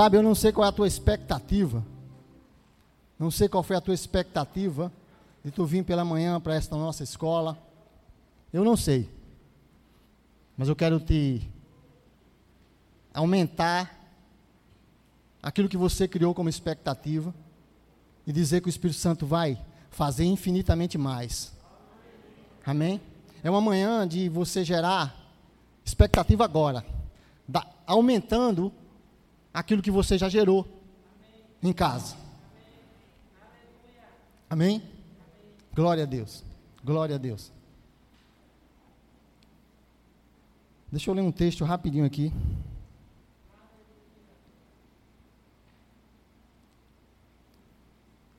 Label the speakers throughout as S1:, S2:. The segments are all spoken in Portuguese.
S1: Sabe, eu não sei qual é a tua expectativa. Não sei qual foi a tua expectativa de tu vir pela manhã para esta nossa escola. Eu não sei. Mas eu quero te aumentar aquilo que você criou como expectativa e dizer que o Espírito Santo vai fazer infinitamente mais. Amém? É uma manhã de você gerar expectativa agora, da, aumentando aquilo que você já gerou em casa. Amém? Glória a Deus. Glória a Deus. Deixa eu ler um texto rapidinho aqui.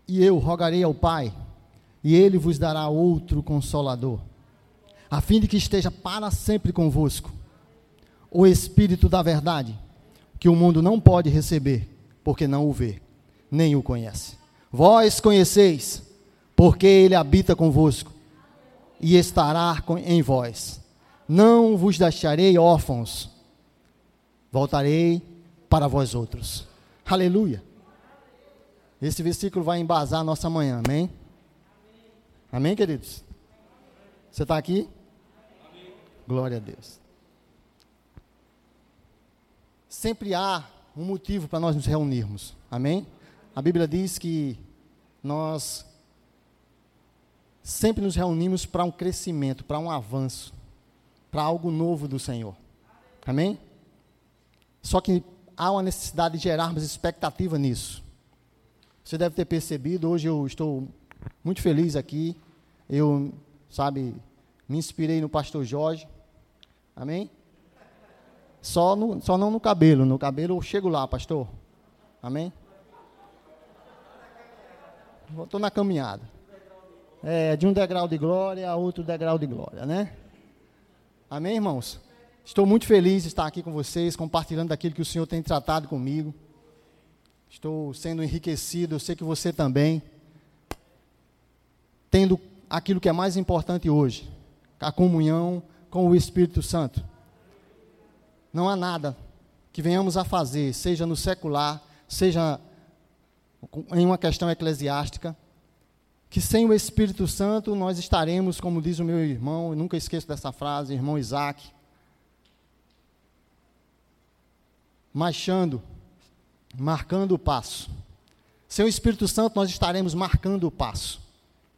S1: E eu rogarei ao Pai, e ele vos dará outro consolador, a fim de que esteja para sempre convosco o Espírito da Verdade, que o mundo não pode receber, porque não o vê, nem o conhece. Vós conheceis, porque ele habita convosco e estará em vós. Não vos deixarei órfãos, voltarei para vós outros. Aleluia. Esse versículo vai embasar a nossa manhã, amém? Amém, queridos? Você está aqui? Glória a Deus. Sempre há um motivo para nós nos reunirmos, amém? A Bíblia diz que nós sempre nos reunimos para um crescimento, para um avanço, para algo novo do Senhor, amém? Só que há uma necessidade de gerarmos expectativa nisso. Você deve ter percebido, hoje eu estou muito feliz aqui. Eu, sabe, me inspirei no pastor Jorge. Amém? Só, no, só não no cabelo. No cabelo eu chego lá, pastor. Amém? Estou na caminhada. É, de um degrau de glória a outro degrau de glória, né? Amém, irmãos? Estou muito feliz de estar aqui com vocês, compartilhando daquilo que o Senhor tem tratado comigo. Estou sendo enriquecido, eu sei que você também. Tendo aquilo que é mais importante hoje, a comunhão com o Espírito Santo. Não há nada que venhamos a fazer, seja no secular, seja em uma questão eclesiástica, que sem o Espírito Santo nós estaremos, como diz o meu irmão, eu nunca esqueço dessa frase, irmão Isaac, marchando marcando o passo. Sem o Espírito Santo, nós estaremos marcando o passo.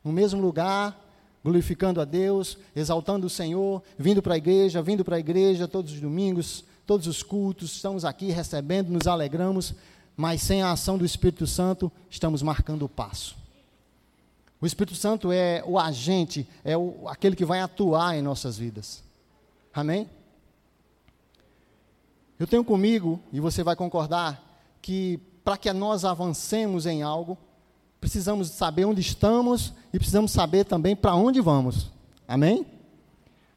S1: No mesmo lugar, glorificando a Deus, exaltando o Senhor, vindo para a igreja, vindo para a igreja todos os domingos, todos os cultos, estamos aqui recebendo, nos alegramos, mas sem a ação do Espírito Santo, estamos marcando o passo. O Espírito Santo é o agente, é o, aquele que vai atuar em nossas vidas. Amém? Eu tenho comigo, e você vai concordar, que para que nós avancemos em algo, precisamos saber onde estamos e precisamos saber também para onde vamos. Amém?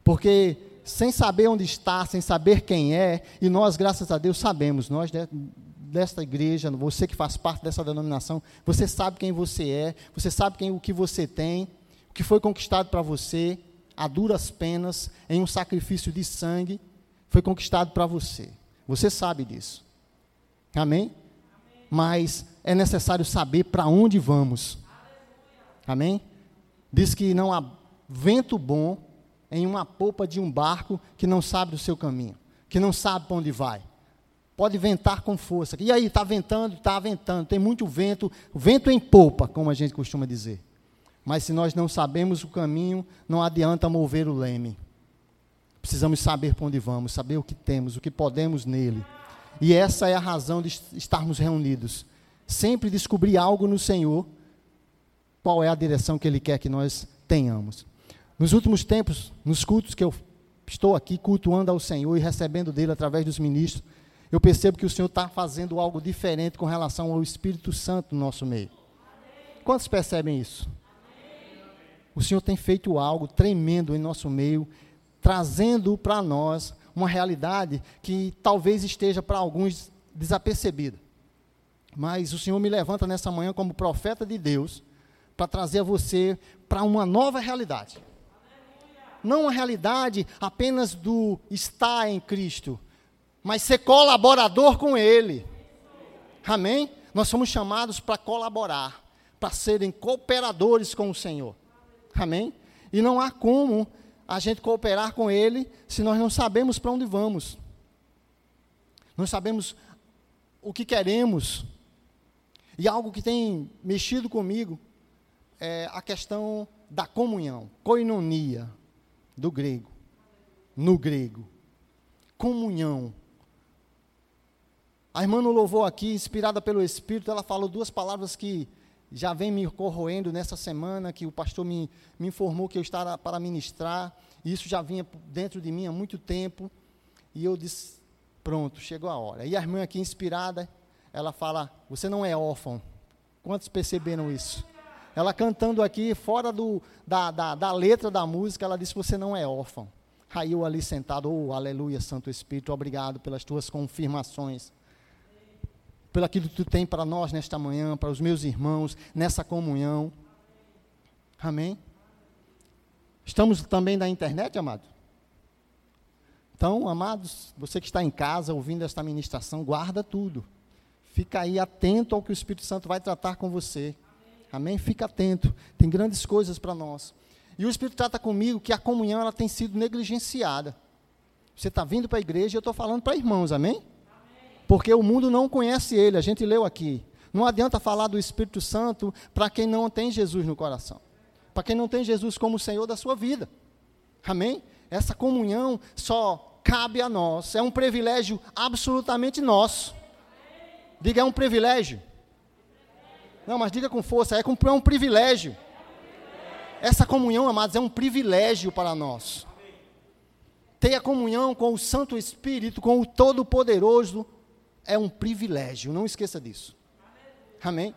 S1: Porque sem saber onde está, sem saber quem é, e nós, graças a Deus, sabemos, nós de, desta igreja, você que faz parte dessa denominação, você sabe quem você é, você sabe quem, o que você tem, o que foi conquistado para você, a duras penas, em um sacrifício de sangue, foi conquistado para você. Você sabe disso. Amém? Mas é necessário saber para onde vamos. Amém? Diz que não há vento bom em uma polpa de um barco que não sabe do seu caminho, que não sabe para onde vai. Pode ventar com força. E aí, está ventando, está ventando, tem muito vento, vento em polpa, como a gente costuma dizer. Mas se nós não sabemos o caminho, não adianta mover o leme. Precisamos saber para onde vamos, saber o que temos, o que podemos nele. E essa é a razão de estarmos reunidos. Sempre descobrir algo no Senhor, qual é a direção que Ele quer que nós tenhamos. Nos últimos tempos, nos cultos que eu estou aqui cultuando ao Senhor e recebendo dele através dos ministros, eu percebo que o Senhor está fazendo algo diferente com relação ao Espírito Santo no nosso meio. Quantos percebem isso? O Senhor tem feito algo tremendo em nosso meio, trazendo para nós uma realidade que talvez esteja para alguns desapercebida. Mas o Senhor me levanta nessa manhã como profeta de Deus para trazer você para uma nova realidade. Não uma realidade apenas do estar em Cristo, mas ser colaborador com Ele. Amém? Nós somos chamados para colaborar, para serem cooperadores com o Senhor. Amém? E não há como a gente cooperar com Ele se nós não sabemos para onde vamos. Não sabemos o que queremos. E algo que tem mexido comigo é a questão da comunhão, koinonia, do grego. No grego. Comunhão. A irmã no louvor aqui, inspirada pelo Espírito, ela falou duas palavras que já vem me corroendo nessa semana, que o pastor me, me informou que eu estava para ministrar, e isso já vinha dentro de mim há muito tempo, e eu disse, pronto, chegou a hora. E a irmã aqui, inspirada, ela fala, você não é órfão. Quantos perceberam isso? Ela cantando aqui, fora do, da, da, da letra da música, ela disse, você não é órfão. Aí eu ali sentado, oh, aleluia, Santo Espírito, obrigado pelas tuas confirmações pelo aquilo que tu tem para nós nesta manhã, para os meus irmãos, nessa comunhão. Amém? Estamos também na internet, amado? Então, amados, você que está em casa ouvindo esta ministração, guarda tudo. Fica aí atento ao que o Espírito Santo vai tratar com você. Amém? Fica atento. Tem grandes coisas para nós. E o Espírito trata comigo que a comunhão ela tem sido negligenciada. Você está vindo para a igreja e eu estou falando para irmãos, amém? Porque o mundo não conhece ele, a gente leu aqui. Não adianta falar do Espírito Santo para quem não tem Jesus no coração, para quem não tem Jesus como Senhor da sua vida. Amém? Essa comunhão só cabe a nós, é um privilégio absolutamente nosso. Diga, é um privilégio. Não, mas diga com força, é, é um privilégio. Essa comunhão, amados, é um privilégio para nós. Ter a comunhão com o Santo Espírito, com o Todo-Poderoso, é um privilégio, não esqueça disso. Amém?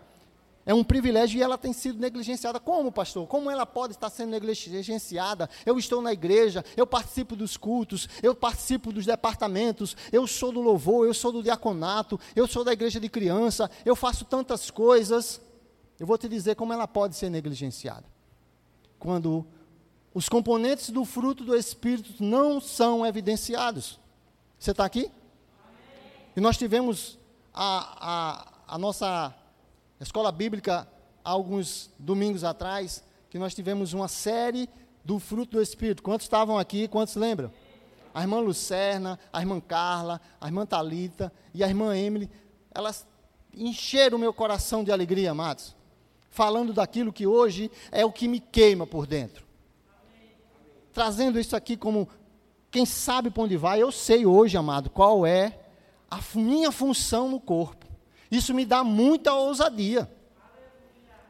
S1: É um privilégio e ela tem sido negligenciada. Como, pastor? Como ela pode estar sendo negligenciada? Eu estou na igreja, eu participo dos cultos, eu participo dos departamentos, eu sou do louvor, eu sou do diaconato, eu sou da igreja de criança, eu faço tantas coisas. Eu vou te dizer como ela pode ser negligenciada. Quando os componentes do fruto do Espírito não são evidenciados. Você está aqui? E nós tivemos a, a, a nossa escola bíblica há alguns domingos atrás, que nós tivemos uma série do fruto do Espírito. Quantos estavam aqui? Quantos lembram? A irmã Lucerna, a irmã Carla, a irmã Talita e a irmã Emily, elas encheram o meu coração de alegria, amados, falando daquilo que hoje é o que me queima por dentro. Trazendo isso aqui como quem sabe para onde vai, eu sei hoje, amado, qual é a minha função no corpo. Isso me dá muita ousadia,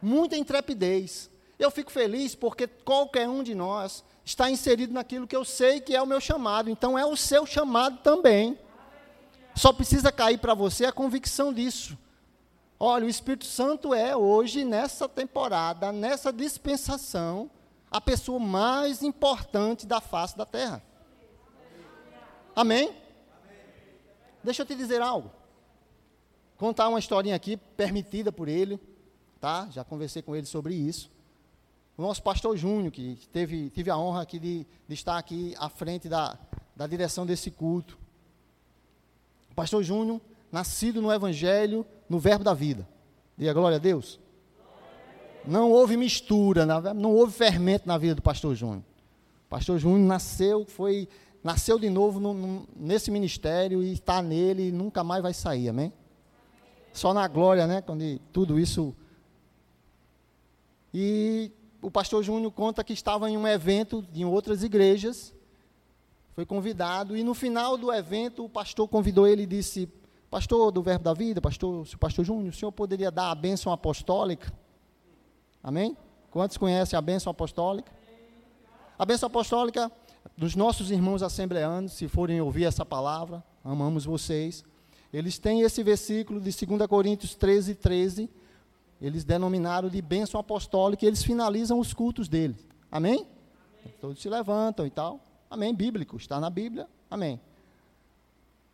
S1: muita intrepidez. Eu fico feliz porque qualquer um de nós está inserido naquilo que eu sei que é o meu chamado, então é o seu chamado também. Só precisa cair para você a convicção disso. Olha, o Espírito Santo é hoje, nessa temporada, nessa dispensação, a pessoa mais importante da face da terra. Amém? Deixa eu te dizer algo. Contar uma historinha aqui, permitida por ele, tá? Já conversei com ele sobre isso. O nosso pastor Júnior, que teve, tive a honra aqui de, de estar aqui à frente da, da direção desse culto. O pastor Júnior, nascido no Evangelho, no Verbo da Vida. Diga glória a Deus. Não houve mistura, não houve fermento na vida do pastor Júnior. O pastor Júnior nasceu, foi nasceu de novo no, no, nesse ministério e está nele e nunca mais vai sair, amém? Só na glória, né? Quando tudo isso. E o pastor Júnior conta que estava em um evento em outras igrejas, foi convidado, e no final do evento o pastor convidou ele e disse: Pastor do Verbo da Vida, pastor, pastor Júnior, o senhor poderia dar a bênção apostólica? Amém? Quantos conhecem a bênção apostólica? A bênção apostólica dos nossos irmãos assembleanos, se forem ouvir essa palavra, amamos vocês. Eles têm esse versículo de 2 Coríntios 13, 13. Eles denominaram de bênção apostólica e eles finalizam os cultos deles. Amém? Amém? Todos se levantam e tal. Amém? Bíblico, está na Bíblia. Amém.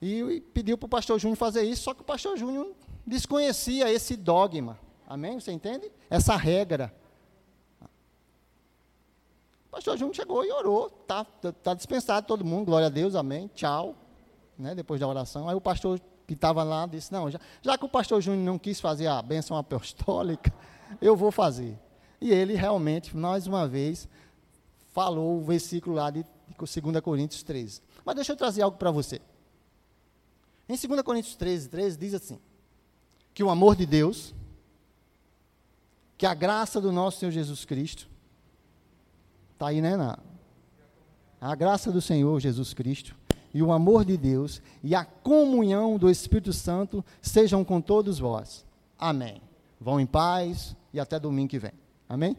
S1: E, e pediu para o pastor Júnior fazer isso, só que o pastor Júnior desconhecia esse dogma. Amém? Você entende? Essa regra pastor Júnior chegou e orou, tá, tá dispensado todo mundo, glória a Deus, amém, tchau, né, depois da oração. Aí o pastor que estava lá, disse: Não, já, já que o pastor Júnior não quis fazer a bênção apostólica, eu vou fazer. E ele realmente, mais uma vez, falou o versículo lá de, de 2 Coríntios 13. Mas deixa eu trazer algo para você. Em 2 Coríntios 13, 13 diz assim: que o amor de Deus, que a graça do nosso Senhor Jesus Cristo, está aí, né? A graça do Senhor Jesus Cristo e o amor de Deus e a comunhão do Espírito Santo sejam com todos vós. Amém. Vão em paz e até domingo que vem. Amém?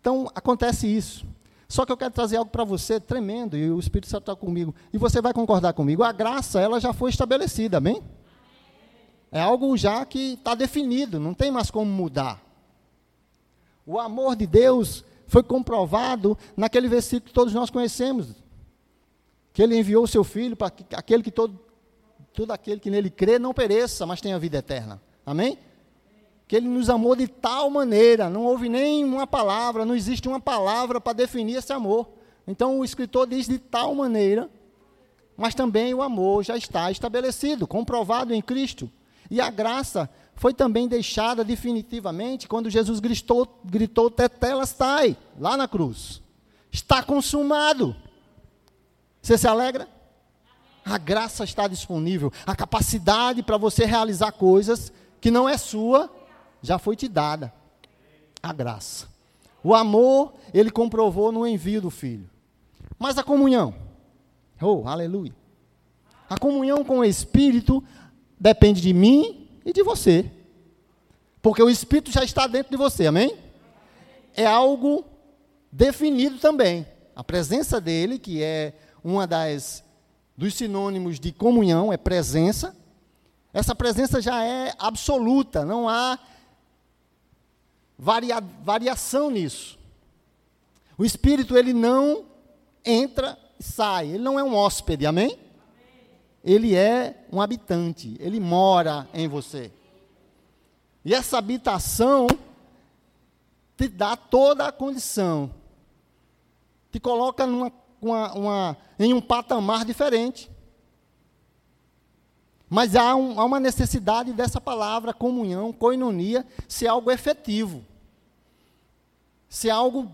S1: Então, acontece isso. Só que eu quero trazer algo para você tremendo, e o Espírito Santo está comigo. E você vai concordar comigo. A graça, ela já foi estabelecida, amém? É algo já que está definido, não tem mais como mudar. O amor de Deus foi comprovado naquele versículo que todos nós conhecemos, que ele enviou o seu filho para que aquele que todo, todo aquele que nele crê não pereça, mas tenha vida eterna. Amém? Que ele nos amou de tal maneira, não houve nem uma palavra, não existe uma palavra para definir esse amor. Então o escritor diz de tal maneira, mas também o amor já está estabelecido, comprovado em Cristo. E a graça foi também deixada definitivamente quando Jesus gritou, gritou Tetelestai, lá na cruz. Está consumado. Você se alegra? A graça está disponível. A capacidade para você realizar coisas que não é sua, já foi te dada. A graça. O amor, ele comprovou no envio do Filho. Mas a comunhão. Oh, aleluia. A comunhão com o Espírito depende de mim e de você. Porque o Espírito já está dentro de você, amém? É algo definido também. A presença dele, que é uma das dos sinônimos de comunhão, é presença. Essa presença já é absoluta, não há varia, variação nisso. O Espírito ele não entra e sai, ele não é um hóspede, amém? Ele é um habitante, ele mora em você. E essa habitação te dá toda a condição, te coloca numa, uma, uma, em um patamar diferente. Mas há, um, há uma necessidade dessa palavra comunhão, koinonia, ser algo efetivo, ser algo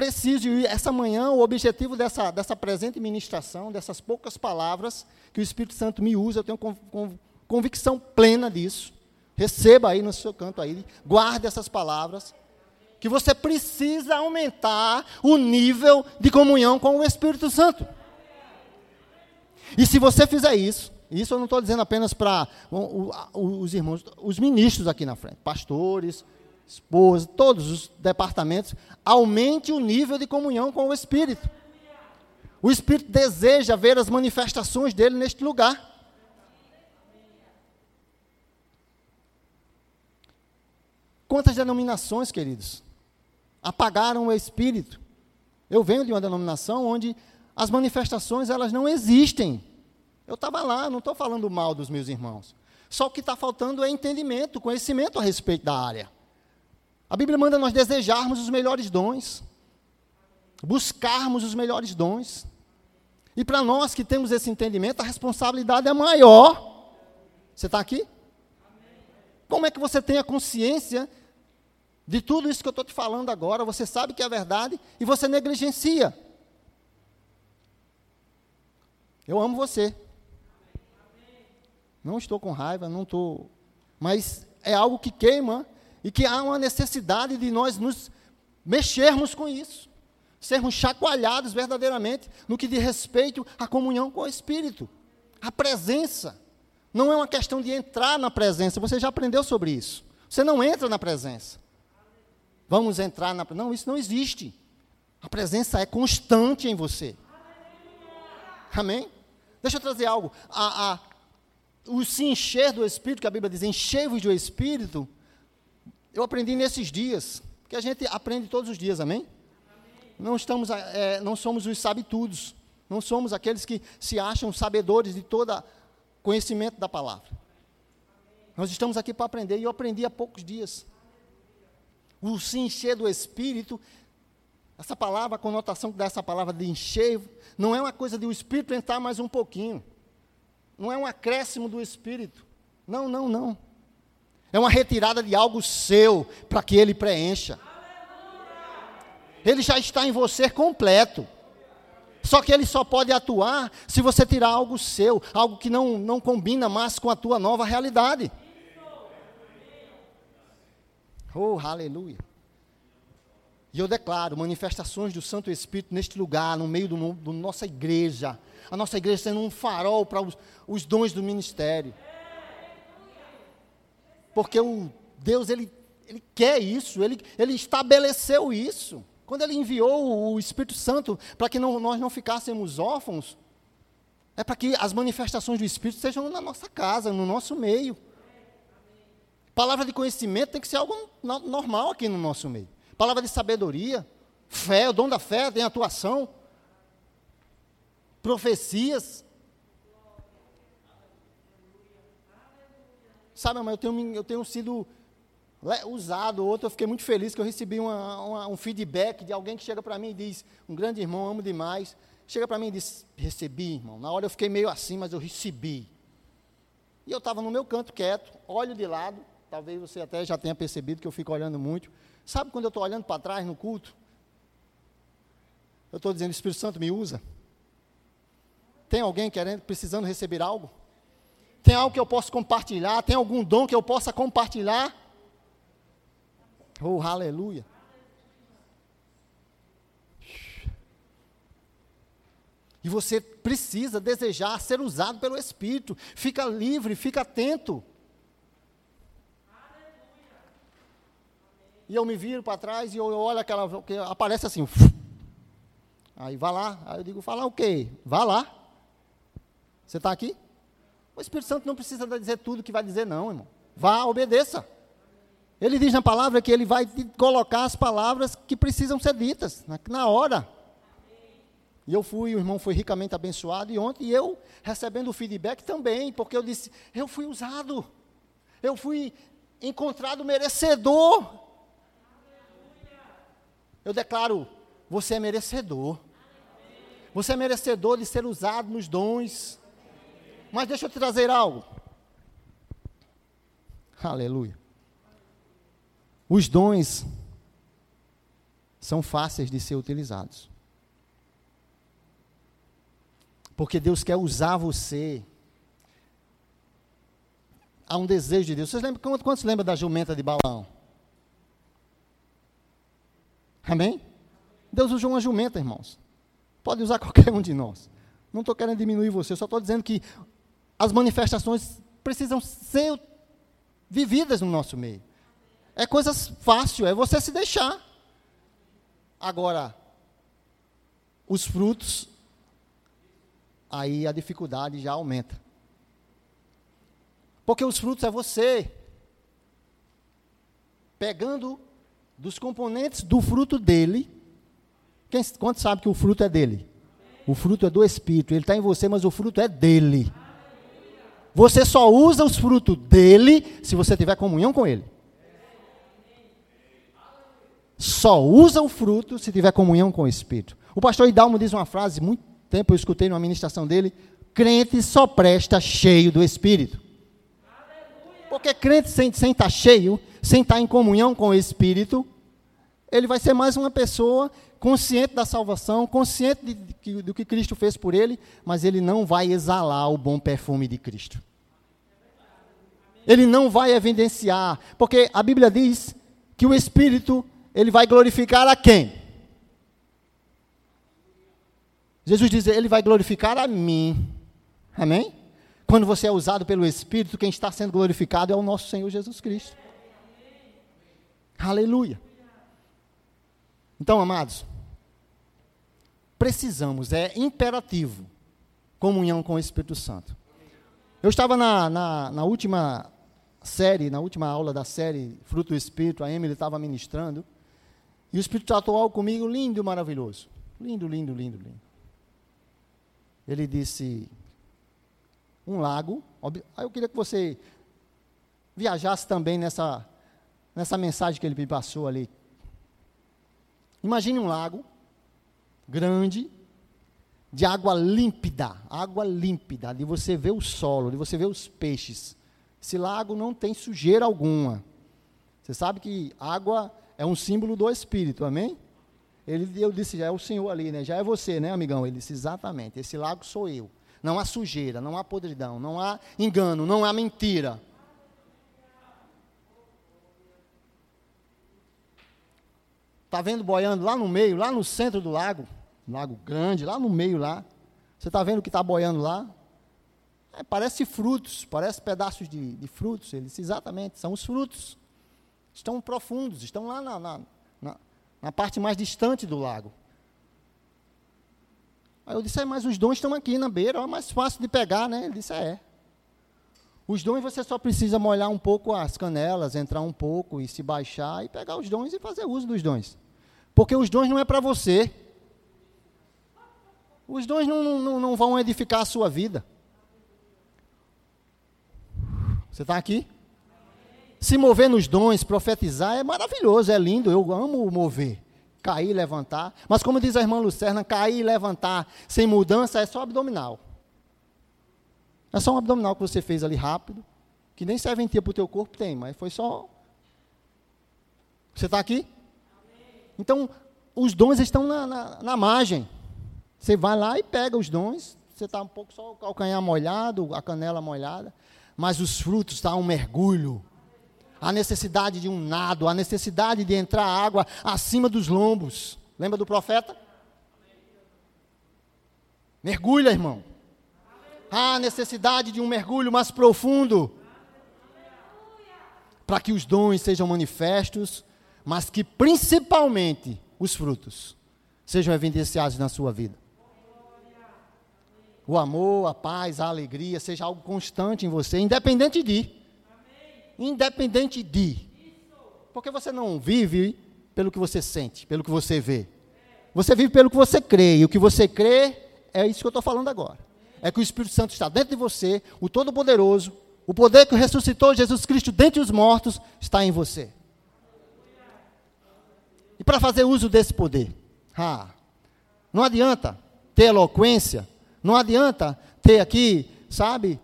S1: preciso. E essa manhã, o objetivo dessa, dessa presente ministração, dessas poucas palavras, que o Espírito Santo me usa, eu tenho convicção plena disso. Receba aí no seu canto aí, guarde essas palavras, que você precisa aumentar o nível de comunhão com o Espírito Santo. E se você fizer isso, isso eu não estou dizendo apenas para os irmãos, os ministros aqui na frente, pastores, esposas, todos os departamentos, aumente o nível de comunhão com o Espírito. O Espírito deseja ver as manifestações dele neste lugar. Quantas denominações, queridos, apagaram o Espírito? Eu venho de uma denominação onde as manifestações elas não existem. Eu estava lá, não estou falando mal dos meus irmãos. Só o que está faltando é entendimento, conhecimento a respeito da área. A Bíblia manda nós desejarmos os melhores dons, buscarmos os melhores dons. E para nós que temos esse entendimento, a responsabilidade é maior. Você está aqui? Como é que você tem a consciência de tudo isso que eu estou te falando agora? Você sabe que é verdade e você negligencia. Eu amo você. Não estou com raiva, não estou. Mas é algo que queima e que há uma necessidade de nós nos mexermos com isso sermos chacoalhados verdadeiramente no que diz respeito à comunhão com o Espírito. A presença. Não é uma questão de entrar na presença, você já aprendeu sobre isso. Você não entra na presença. Vamos entrar na. Não, isso não existe. A presença é constante em você. Amém? Deixa eu trazer algo. A, a, o se encher do Espírito, que a Bíblia diz, enchei-vos do Espírito, eu aprendi nesses dias, que a gente aprende todos os dias, amém? não, estamos, é, não somos os sabitudos, não somos aqueles que se acham sabedores de todo conhecimento da palavra. Nós estamos aqui para aprender, e eu aprendi há poucos dias. O se encher do Espírito, essa palavra, a conotação que dá essa palavra de encher, não é uma coisa de o Espírito entrar mais um pouquinho. não é um acréscimo do Espírito. Não, não, não. É uma retirada de algo seu para que ele preencha. Ele já está em você completo. Só que ele só pode atuar se você tirar algo seu, algo que não, não combina mais com a tua nova realidade. Oh, aleluia. E eu declaro manifestações do Santo Espírito neste lugar, no meio da nossa igreja. A nossa igreja sendo um farol para os, os dons do ministério. Porque o Deus, ele, ele quer isso, ele, ele estabeleceu isso. Quando ele enviou o Espírito Santo para que não, nós não ficássemos órfãos, é para que as manifestações do Espírito sejam na nossa casa, no nosso meio. Palavra de conhecimento tem que ser algo normal aqui no nosso meio. Palavra de sabedoria, fé, o dom da fé tem atuação. Profecias, Sabe, mas eu tenho, eu tenho sido usado. Outro, eu fiquei muito feliz que eu recebi uma, uma, um feedback de alguém que chega para mim e diz: Um grande irmão, amo demais. Chega para mim e diz: Recebi, irmão. Na hora eu fiquei meio assim, mas eu recebi. E eu estava no meu canto quieto, olho de lado. Talvez você até já tenha percebido que eu fico olhando muito. Sabe quando eu estou olhando para trás no culto? Eu estou dizendo: Espírito Santo me usa. Tem alguém querendo, precisando receber algo? Tem algo que eu posso compartilhar? Tem algum dom que eu possa compartilhar? Oh, aleluia. E você precisa desejar ser usado pelo Espírito. Fica livre, fica atento. E eu me viro para trás e eu olho aquela. que aparece assim. Aí vai lá. Aí eu digo, falar o quê? Vá lá. Você está aqui? O Espírito Santo não precisa dizer tudo que vai dizer, não, irmão. Vá, obedeça. Ele diz na palavra que ele vai colocar as palavras que precisam ser ditas, na, na hora. E eu fui, o irmão foi ricamente abençoado, e ontem eu recebendo o feedback também, porque eu disse: eu fui usado, eu fui encontrado merecedor. Eu declaro: você é merecedor. Você é merecedor de ser usado nos dons. Mas deixa eu te trazer algo. Aleluia. Os dons são fáceis de ser utilizados. Porque Deus quer usar você. Há um desejo de Deus. Vocês lembram, quantos lembram da jumenta de Balaão? Amém? Deus usou uma jumenta, irmãos. Pode usar qualquer um de nós. Não estou querendo diminuir você, só estou dizendo que as manifestações precisam ser vividas no nosso meio. É coisa fácil, é você se deixar. Agora, os frutos, aí a dificuldade já aumenta. Porque os frutos é você pegando dos componentes do fruto dele. Quem, quanto sabe que o fruto é dele? O fruto é do Espírito. Ele está em você, mas o fruto é dele. Você só usa os frutos dele se você tiver comunhão com ele. Só usa o fruto se tiver comunhão com o Espírito. O pastor Hidalmo diz uma frase, muito tempo eu escutei numa ministração dele: crente só presta cheio do Espírito. Porque crente sem, sem estar cheio, sem estar em comunhão com o Espírito, ele vai ser mais uma pessoa consciente da salvação, consciente de, de, do que Cristo fez por ele, mas ele não vai exalar o bom perfume de Cristo. Ele não vai evidenciar, porque a Bíblia diz que o Espírito, ele vai glorificar a quem? Jesus diz, ele vai glorificar a mim. Amém? Quando você é usado pelo Espírito, quem está sendo glorificado é o nosso Senhor Jesus Cristo. Aleluia. Então, amados, precisamos, é imperativo, comunhão com o Espírito Santo. Eu estava na, na, na, última série, na última aula da série Fruto do Espírito, a Emily estava ministrando, e o Espírito tratou algo comigo lindo e maravilhoso. Lindo, lindo, lindo, lindo. Ele disse: um lago. Eu queria que você viajasse também nessa, nessa mensagem que ele me passou ali. Imagine um lago grande, de água límpida, água límpida, de você ver o solo, de você ver os peixes. Esse lago não tem sujeira alguma. Você sabe que água é um símbolo do Espírito, amém? Ele, eu disse, já é o Senhor ali, né? Já é você, né, amigão? Ele disse, exatamente, esse lago sou eu. Não há sujeira, não há podridão, não há engano, não há mentira. Está vendo boiando lá no meio, lá no centro do lago? Lago grande, lá no meio lá. Você está vendo o que está boiando lá? É, parece frutos, parece pedaços de, de, frutos. Eles exatamente são os frutos. Estão profundos, estão lá na, na, na, na parte mais distante do lago. Aí eu disse, é, mas os dons estão aqui na beira, é mais fácil de pegar, né? Ele disse, é. Os dons você só precisa molhar um pouco as canelas, entrar um pouco e se baixar e pegar os dons e fazer uso dos dons. Porque os dons não é para você. Os dons não, não, não vão edificar a sua vida. Você está aqui? Se mover nos dons, profetizar é maravilhoso, é lindo. Eu amo mover. Cair, levantar. Mas como diz a irmã Lucerna, cair e levantar sem mudança é só abdominal. É só um abdominal que você fez ali rápido, que nem serventia para o teu corpo, tem, mas foi só. Você está aqui? Então, os dons estão na, na, na margem. Você vai lá e pega os dons, você está um pouco só o calcanhar molhado, a canela molhada, mas os frutos está um mergulho. A necessidade de um nado, a necessidade de entrar água acima dos lombos. Lembra do profeta? Mergulha, irmão. Há necessidade de um mergulho mais profundo. Para que os dons sejam manifestos, mas que principalmente os frutos sejam evidenciados na sua vida o amor, a paz, a alegria, seja algo constante em você, independente de. Independente de. Porque você não vive pelo que você sente, pelo que você vê. Você vive pelo que você crê. E o que você crê é isso que eu estou falando agora. É que o Espírito Santo está dentro de você, o Todo-Poderoso, o poder que ressuscitou Jesus Cristo dentre os mortos está em você. E para fazer uso desse poder, ah, não adianta ter eloquência, não adianta ter aqui, sabe,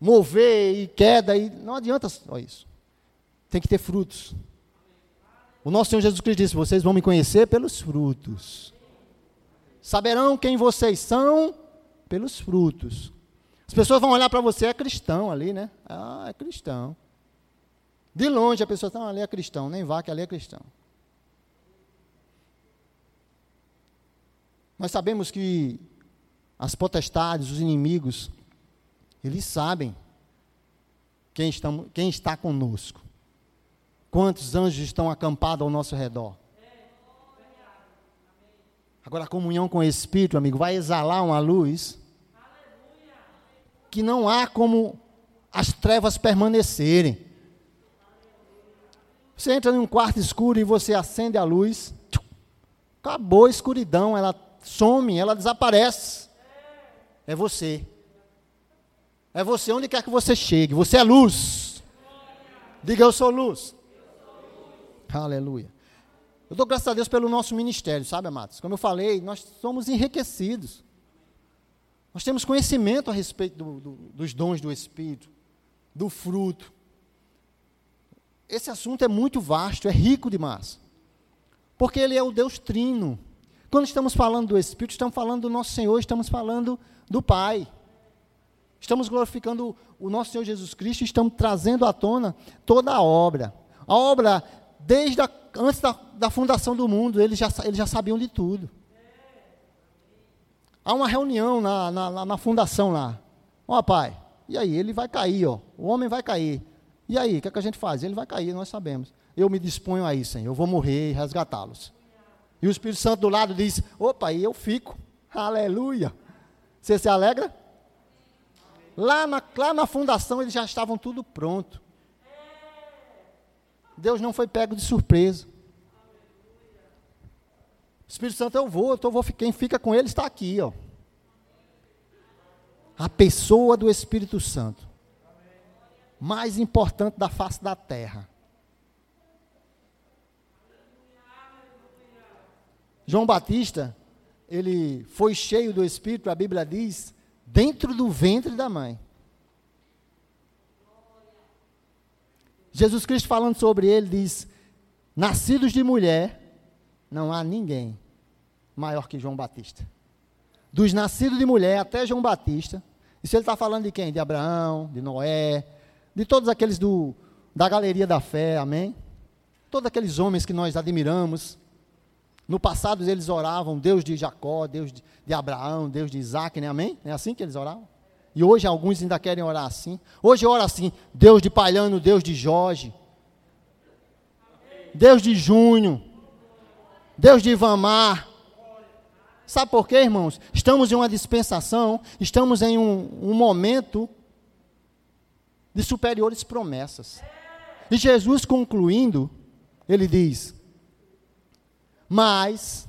S1: mover e queda, e não adianta só isso. Tem que ter frutos. O nosso Senhor Jesus Cristo disse: Vocês vão me conhecer pelos frutos. Saberão quem vocês são pelos frutos. As pessoas vão olhar para você, é cristão ali, né? Ah, é cristão. De longe a pessoa está, ali é cristão, nem vá que ali é cristão. Nós sabemos que as potestades, os inimigos, eles sabem quem, estamos, quem está conosco. Quantos anjos estão acampados ao nosso redor. Agora, a comunhão com o Espírito, amigo, vai exalar uma luz que não há como as trevas permanecerem. Você entra em um quarto escuro e você acende a luz, acabou a escuridão, ela some, ela desaparece. É você. É você onde quer que você chegue. Você é luz. Diga eu sou luz. Aleluia. Eu dou graças a Deus pelo nosso ministério, sabe, amados? Como eu falei, nós somos enriquecidos. Nós temos conhecimento a respeito do, do, dos dons do Espírito, do fruto. Esse assunto é muito vasto, é rico demais. Porque ele é o Deus trino. Quando estamos falando do Espírito, estamos falando do nosso Senhor, estamos falando do Pai. Estamos glorificando o nosso Senhor Jesus Cristo estamos trazendo à tona toda a obra. A obra, desde a, antes da, da, fundação do mundo, eles já, eles já sabiam de tudo. Há uma reunião na, na, na fundação lá. Ó, pai, e aí? Ele vai cair, ó. O homem vai cair. E aí, o que, é que a gente faz? Ele vai cair, nós sabemos. Eu me disponho a isso, Senhor. Eu vou morrer e resgatá-los. E o Espírito Santo do lado diz: opa, e eu fico. Aleluia. Você se alegra? Lá na, lá na fundação eles já estavam tudo pronto. Deus não foi pego de surpresa. Espírito Santo, eu vou, eu vou, quem fica com ele está aqui, ó. A pessoa do Espírito Santo, mais importante da face da terra. João Batista, ele foi cheio do Espírito, a Bíblia diz, dentro do ventre da mãe. Jesus Cristo falando sobre ele diz: Nascidos de mulher, não há ninguém maior que João Batista. Dos nascidos de mulher até João Batista. Isso ele está falando de quem? De Abraão, de Noé, de todos aqueles do, da galeria da fé, amém? Todos aqueles homens que nós admiramos. No passado eles oravam Deus de Jacó, Deus de, Abraão, Deus de Isaac, né? amém? É assim que eles oravam? E hoje alguns ainda querem orar assim. Hoje ora assim, Deus de Palhano, Deus de Jorge, Deus de Junho, Deus de Ivamar. Sabe por quê, irmãos? Estamos em uma dispensação, estamos em um, um momento de superiores promessas. E Jesus concluindo, ele diz: Mas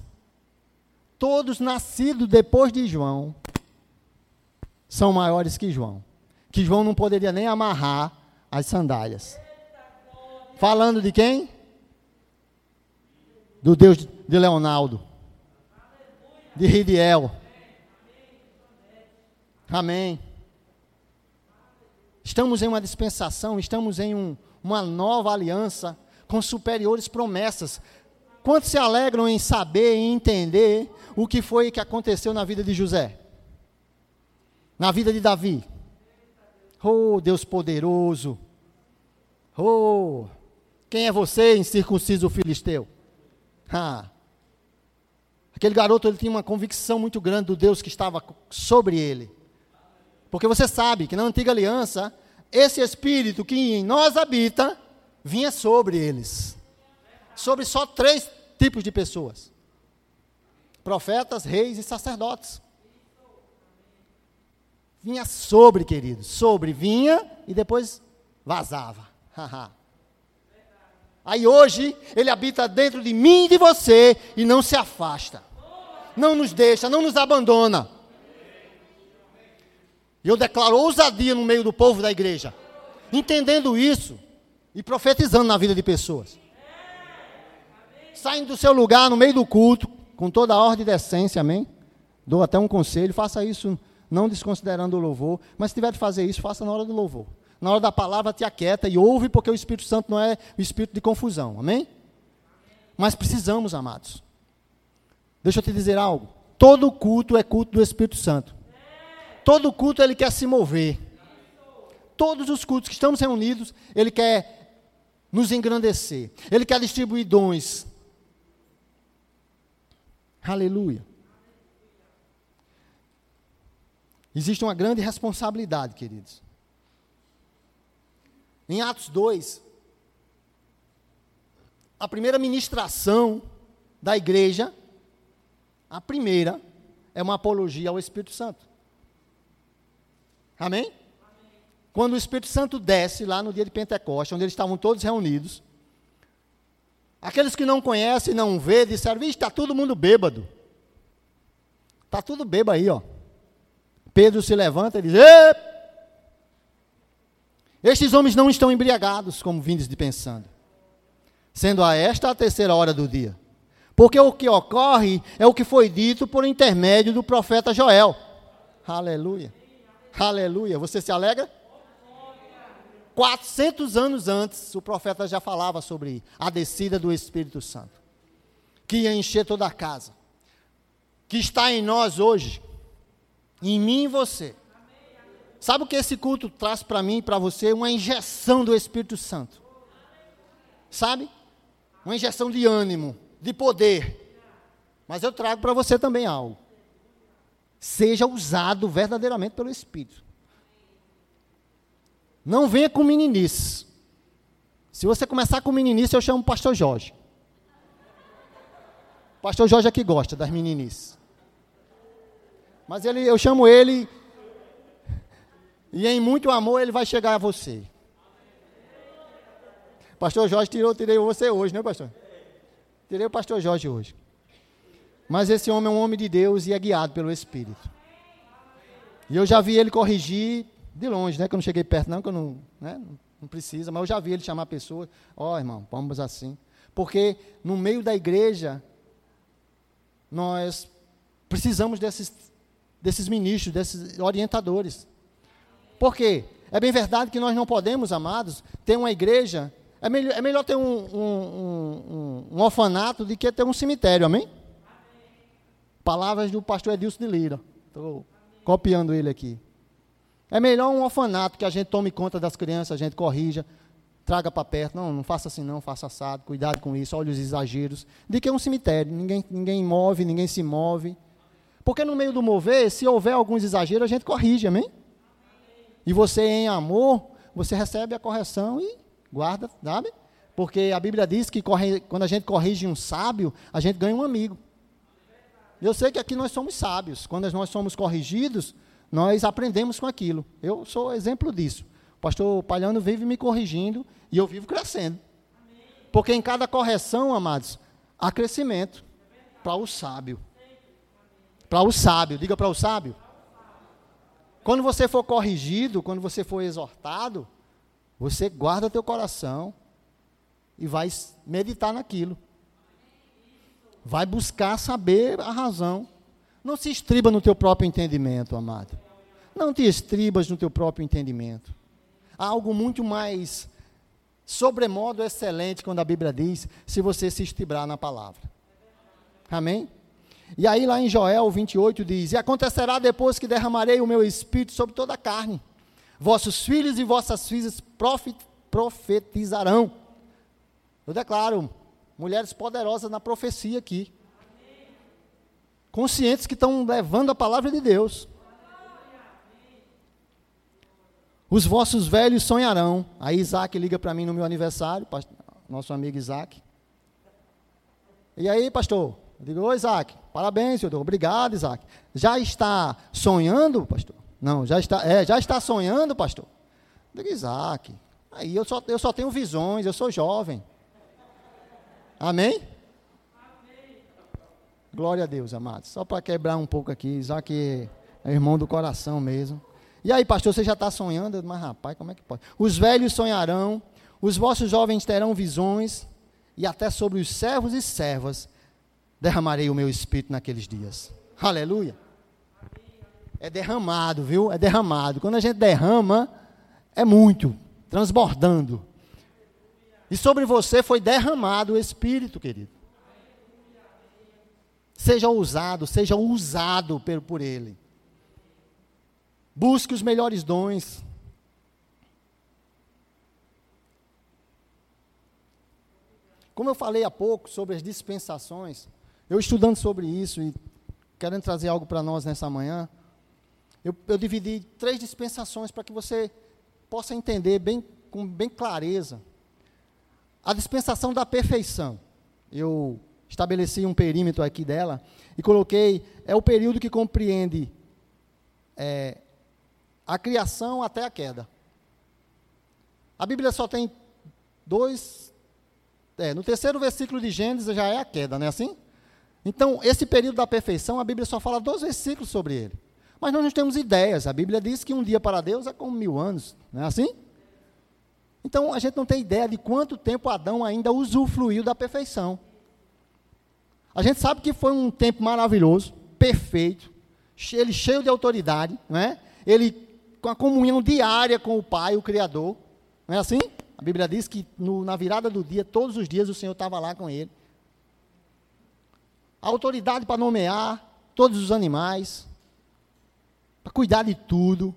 S1: todos nascidos depois de João são maiores que João. Que João não poderia nem amarrar as sandálias. Falando de quem? Do Deus de Leonardo. De Ridiel. Amém. Estamos em uma dispensação, estamos em um, uma nova aliança com superiores promessas. Quantos se alegram em saber e entender o que foi que aconteceu na vida de José? na vida de Davi. Oh, Deus poderoso. Oh, quem é você, incircunciso filisteu? Ah. Aquele garoto ele tinha uma convicção muito grande do Deus que estava sobre ele. Porque você sabe que na antiga aliança, esse espírito que em nós habita, vinha sobre eles. Sobre só três tipos de pessoas: profetas, reis e sacerdotes. Vinha sobre, querido, sobre, vinha e depois vazava. Aí hoje, ele habita dentro de mim e de você e não se afasta. Não nos deixa, não nos abandona. E eu declaro ousadia no meio do povo da igreja, entendendo isso e profetizando na vida de pessoas. Saindo do seu lugar no meio do culto, com toda a ordem e decência, amém? Dou até um conselho, faça isso não desconsiderando o louvor, mas se tiver de fazer isso, faça na hora do louvor. Na hora da palavra, te aquieta e ouve, porque o Espírito Santo não é o espírito de confusão, amém? Mas precisamos, amados. Deixa eu te dizer algo. Todo culto é culto do Espírito Santo. Todo culto ele quer se mover. Todos os cultos que estamos reunidos, ele quer nos engrandecer. Ele quer distribuir dons. Aleluia. Existe uma grande responsabilidade, queridos. Em Atos 2, a primeira ministração da igreja, a primeira, é uma apologia ao Espírito Santo. Amém? Amém? Quando o Espírito Santo desce lá no dia de Pentecostes, onde eles estavam todos reunidos, aqueles que não conhecem, não vê, disseram: está todo mundo bêbado. Está tudo bêbado aí, ó. Pedro se levanta e diz: Ê! Estes homens não estão embriagados, como vindes de pensando, sendo a esta a terceira hora do dia. Porque o que ocorre é o que foi dito por intermédio do profeta Joel. Aleluia. Aleluia. Você se alegra? 400 anos antes, o profeta já falava sobre a descida do Espírito Santo, que ia encher toda a casa, que está em nós hoje, em mim e você. Sabe o que esse culto traz para mim e para você? Uma injeção do Espírito Santo. Sabe? Uma injeção de ânimo, de poder. Mas eu trago para você também algo. Seja usado verdadeiramente pelo Espírito. Não venha com meninice. Se você começar com meninice, eu chamo o pastor Jorge. O pastor Jorge é que gosta das meninices. Mas ele, eu chamo ele e em muito amor ele vai chegar a você. Pastor Jorge tirou, tirei você hoje, né, pastor? Tirei o pastor Jorge hoje. Mas esse homem é um homem de Deus e é guiado pelo Espírito. E eu já vi ele corrigir de longe, né? Que eu não cheguei perto, não, que eu não, né, não precisa, mas eu já vi ele chamar pessoas. Ó, oh, irmão, vamos assim. Porque no meio da igreja, nós Precisamos desses, desses ministros, desses orientadores. Por quê? É bem verdade que nós não podemos, amados, ter uma igreja. É melhor, é melhor ter um, um, um, um orfanato do que ter um cemitério, amém? amém? Palavras do pastor Edilson de Lira. Estou copiando ele aqui. É melhor um orfanato que a gente tome conta das crianças, a gente corrija, traga para perto. Não, não faça assim, não, faça assado, cuidado com isso, olha os exageros. De que é um cemitério, ninguém, ninguém move, ninguém se move. Porque no meio do mover, se houver alguns exageros, a gente corrige, amém? E você, em amor, você recebe a correção e guarda, sabe? Porque a Bíblia diz que corre, quando a gente corrige um sábio, a gente ganha um amigo. Eu sei que aqui nós somos sábios. Quando nós somos corrigidos, nós aprendemos com aquilo. Eu sou exemplo disso. O pastor Palhano vive me corrigindo e eu vivo crescendo. Porque em cada correção, amados, há crescimento para o sábio. Para o sábio, diga para o sábio. Quando você for corrigido, quando você for exortado, você guarda teu coração e vai meditar naquilo. Vai buscar saber a razão. Não se estriba no teu próprio entendimento, amado. Não te estribas no teu próprio entendimento. Há algo muito mais sobremodo excelente quando a Bíblia diz, se você se estribrar na palavra. Amém? E aí lá em Joel 28 diz: E acontecerá depois que derramarei o meu espírito sobre toda a carne. Vossos filhos e vossas filhas profetizarão. Eu declaro, mulheres poderosas na profecia aqui. Conscientes que estão levando a palavra de Deus. Os vossos velhos sonharão. Aí Isaac liga para mim no meu aniversário, nosso amigo Isaac. E aí, pastor? Eu digo, oi Isaac, parabéns, senhor. Obrigado, Isaac. Já está sonhando, pastor? Não, já está, é, já está sonhando, pastor? Eu digo, Isaac, aí eu só, eu só tenho visões, eu sou jovem. Amém. Glória a Deus, amados. Só para quebrar um pouco aqui, Isaac é irmão do coração mesmo. E aí, pastor, você já está sonhando? Mas, rapaz, como é que pode? Os velhos sonharão, os vossos jovens terão visões, e até sobre os servos e servas derramarei o meu espírito naqueles dias. Aleluia. É derramado, viu? É derramado. Quando a gente derrama, é muito, transbordando. E sobre você foi derramado o Espírito, querido. Seja ousado, seja usado por, Ele. Busque os melhores dons. Como eu falei há pouco sobre as dispensações, eu estudando sobre isso e querendo trazer algo para nós nessa manhã, eu, eu dividi três dispensações para que você possa entender bem, com bem clareza. A dispensação da perfeição. Eu estabeleci um perímetro aqui dela e coloquei, é o período que compreende é, a criação até a queda. A Bíblia só tem dois. É, no terceiro versículo de Gênesis já é a queda, não é assim? Então, esse período da perfeição, a Bíblia só fala dois versículos sobre ele. Mas nós não temos ideias. A Bíblia diz que um dia para Deus é como mil anos. Não é assim? Então, a gente não tem ideia de quanto tempo Adão ainda usufruiu da perfeição. A gente sabe que foi um tempo maravilhoso, perfeito, ele cheio de autoridade, não é? ele com a comunhão diária com o Pai, o Criador. Não é assim? A Bíblia diz que no, na virada do dia, todos os dias, o Senhor estava lá com ele a autoridade para nomear todos os animais, para cuidar de tudo.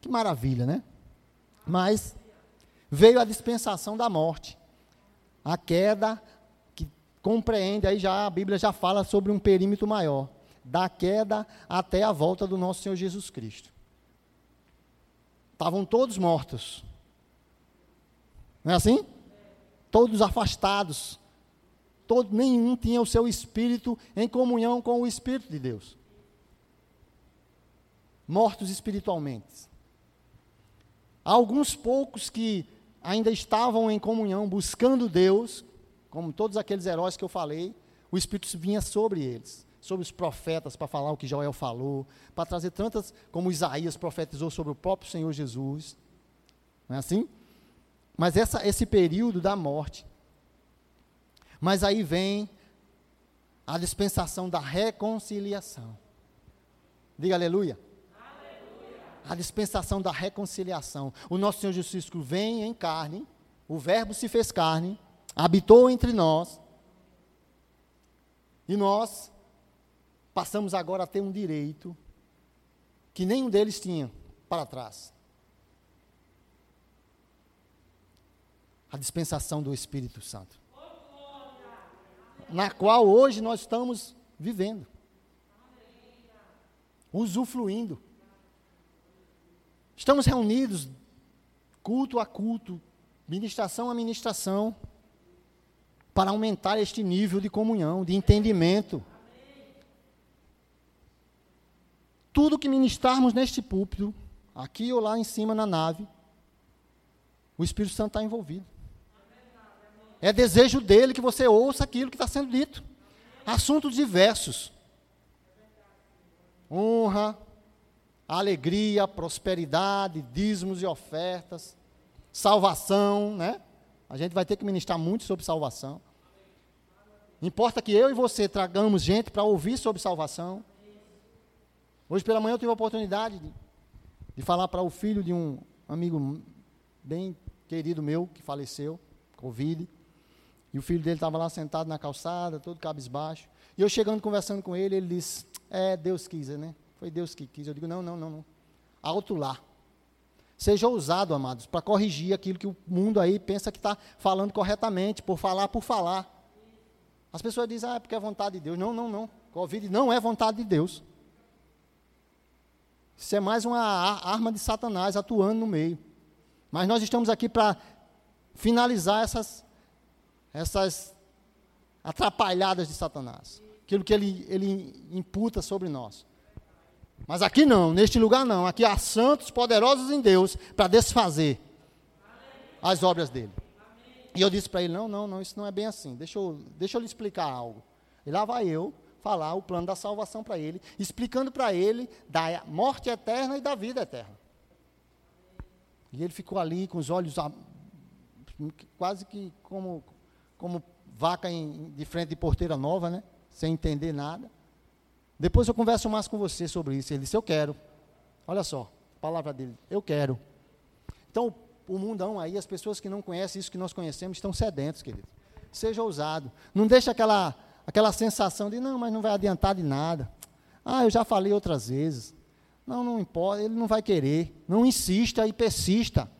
S1: Que maravilha, né? Mas veio a dispensação da morte. A queda que compreende, aí já a Bíblia já fala sobre um perímetro maior, da queda até a volta do nosso Senhor Jesus Cristo. Estavam todos mortos. Não é assim? Todos afastados todo, nenhum tinha o seu espírito em comunhão com o Espírito de Deus. Mortos espiritualmente. Há alguns poucos que ainda estavam em comunhão, buscando Deus, como todos aqueles heróis que eu falei, o Espírito vinha sobre eles, sobre os profetas, para falar o que Joel falou, para trazer tantas, como Isaías profetizou sobre o próprio Senhor Jesus. Não é assim? Mas essa, esse período da morte mas aí vem A dispensação da reconciliação. Diga aleluia. A dispensação da reconciliação. O nosso Senhor Jesus Cristo vem em carne, o Verbo se fez carne, habitou entre nós, e nós passamos agora a ter um direito que nenhum deles tinha para trás. A dispensação do Espírito Santo. Na qual hoje nós estamos vivendo. Usufruindo. Estamos reunidos, culto a culto, ministração a ministração, para aumentar este nível de comunhão, de entendimento. tudo que ministrarmos neste púlpito, aqui ou lá em cima na nave, o Espírito Santo está envolvido. É desejo dele que você ouça aquilo que está sendo dito. Assuntos diversos: honra, alegria, prosperidade, dízimos e ofertas, salvação, né? A gente vai ter que ministrar muito sobre salvação. Importa que eu e você tragamos gente para ouvir sobre salvação. Hoje pela manhã eu tive a oportunidade de, de falar para o filho de um amigo bem querido meu que faleceu, Covid. E o filho dele estava lá sentado na calçada, todo cabisbaixo. E eu chegando conversando com ele, ele disse: É, Deus quis, né? Foi Deus que quis. Eu digo: Não, não, não, não. Alto lá. Seja ousado, amados, para corrigir aquilo que o mundo aí pensa que está falando corretamente, por falar por falar. As pessoas dizem, ah, é porque é vontade de Deus. Não, não, não. Covid não é vontade de Deus. Isso é mais uma arma de Satanás atuando no meio. Mas nós estamos aqui para finalizar essas, essas atrapalhadas de Satanás. Aquilo que ele, ele imputa sobre nós. Mas aqui não, neste lugar não. Aqui há santos poderosos em Deus para desfazer as obras dele. E eu disse para ele: não, não, não, isso não é bem assim. Deixa eu, deixa eu lhe explicar algo. E lá vai eu falar o plano da salvação para ele, explicando para ele da morte eterna e da vida eterna. E ele ficou ali com os olhos quase que como, como vaca em, de frente de porteira nova, né? sem entender nada. Depois eu converso mais com você sobre isso. Ele disse: Eu quero. Olha só, a palavra dele: Eu quero. Então, o mundão aí, as pessoas que não conhecem isso que nós conhecemos, estão sedentos, querido. Seja ousado. Não deixe aquela aquela sensação de não, mas não vai adiantar de nada. Ah, eu já falei outras vezes. Não, não importa, ele não vai querer. Não insista e persista.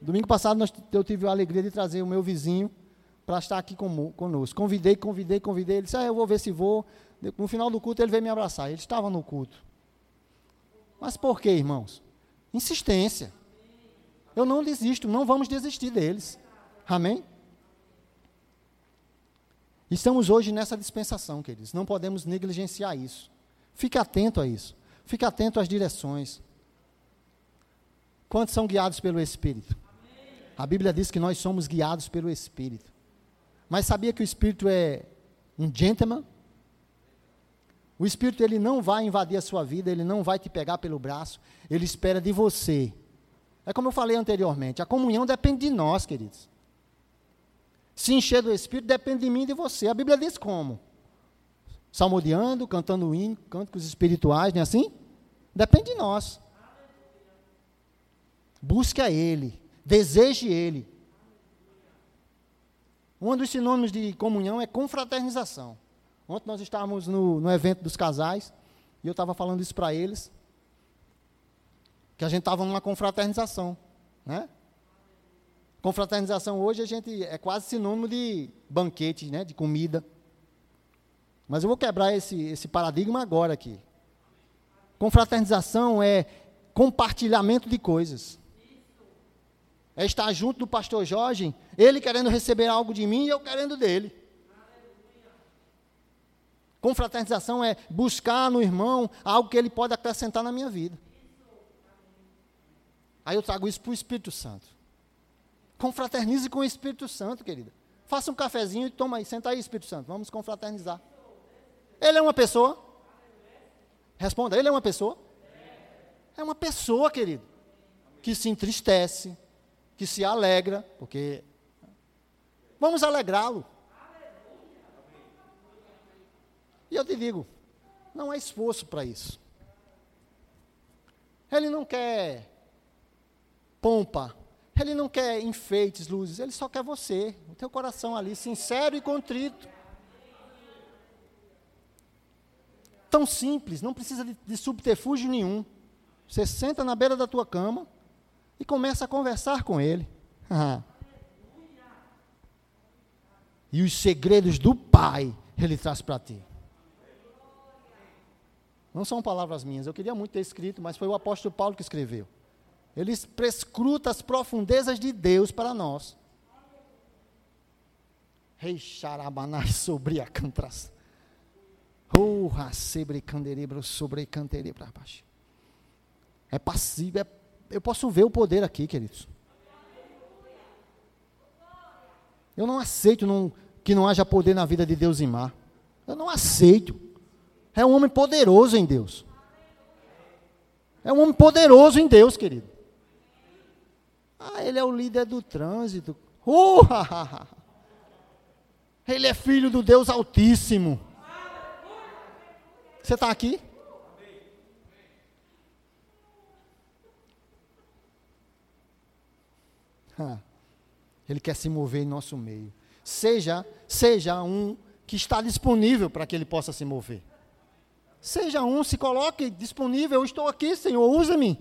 S1: Domingo passado nós, eu tive a alegria de trazer o meu vizinho para estar aqui conosco. Convidei, convidei, convidei. Ele disse: ah, eu vou ver se vou. No final do culto ele veio me abraçar. Ele estava no culto. Mas por quê, irmãos? Insistência. Eu não desisto, não vamos desistir deles. Amém? Estamos hoje nessa dispensação, queridos. Não podemos negligenciar isso. Fique atento a isso. Fique atento às direções. Quantos são guiados pelo Espírito? A Bíblia diz que nós somos guiados pelo Espírito. Mas sabia que o Espírito é um gentleman? O Espírito ele não vai invadir a sua vida, ele não vai te pegar pelo braço, ele espera de você. É como eu falei anteriormente, a comunhão depende de nós, queridos se encher do Espírito depende de mim e de você. A Bíblia diz como? Salmodiando, cantando hino, cânticos espirituais, não é assim? Depende de nós. Busque a Ele, deseje Ele. Um dos sinônimos de comunhão é confraternização. Ontem nós estávamos no, no evento dos casais, e eu estava falando isso para eles, que a gente estava numa confraternização, né? Confraternização hoje a gente é quase sinônimo de banquete, né, de comida. Mas eu vou quebrar esse, esse paradigma agora aqui. Confraternização é compartilhamento de coisas. É estar junto do pastor Jorge, ele querendo receber algo de mim e eu querendo dele. Confraternização é buscar no irmão algo que ele pode acrescentar na minha vida. Aí eu trago isso para o Espírito Santo. Confraternize com o Espírito Santo, querida. Faça um cafezinho e toma aí, senta aí, Espírito Santo. Vamos confraternizar. Ele é uma pessoa? Responda, ele é uma pessoa? É uma pessoa, querido, que se entristece, que se alegra, porque vamos alegrá-lo. E eu te digo, não há esforço para isso. Ele não quer pompa, ele não quer enfeites, luzes, ele só quer você, o teu coração ali, sincero e contrito. Tão simples, não precisa de, de subterfúgio nenhum. Você senta na beira da tua cama e começa a conversar com ele. e os segredos do Pai ele traz para ti. Não são palavras minhas, eu queria muito ter escrito, mas foi o apóstolo Paulo que escreveu. Ele prescruta as profundezas de Deus para nós. Rei Xarabanai sobre a cantras. Oh, sobre canderebro, sobre canterebro abaixo. É passivo, é, eu posso ver o poder aqui, queridos. Eu não aceito não, que não haja poder na vida de Deus em mar. Eu não aceito. É um homem poderoso em Deus. É um homem poderoso em Deus, querido. Ah, ele é o líder do trânsito. Uh, ele é filho do Deus Altíssimo. Você está aqui? Ele quer se mover em nosso meio. Seja, seja um que está disponível para que ele possa se mover. Seja um, se coloque disponível. Eu estou aqui, Senhor, usa-me.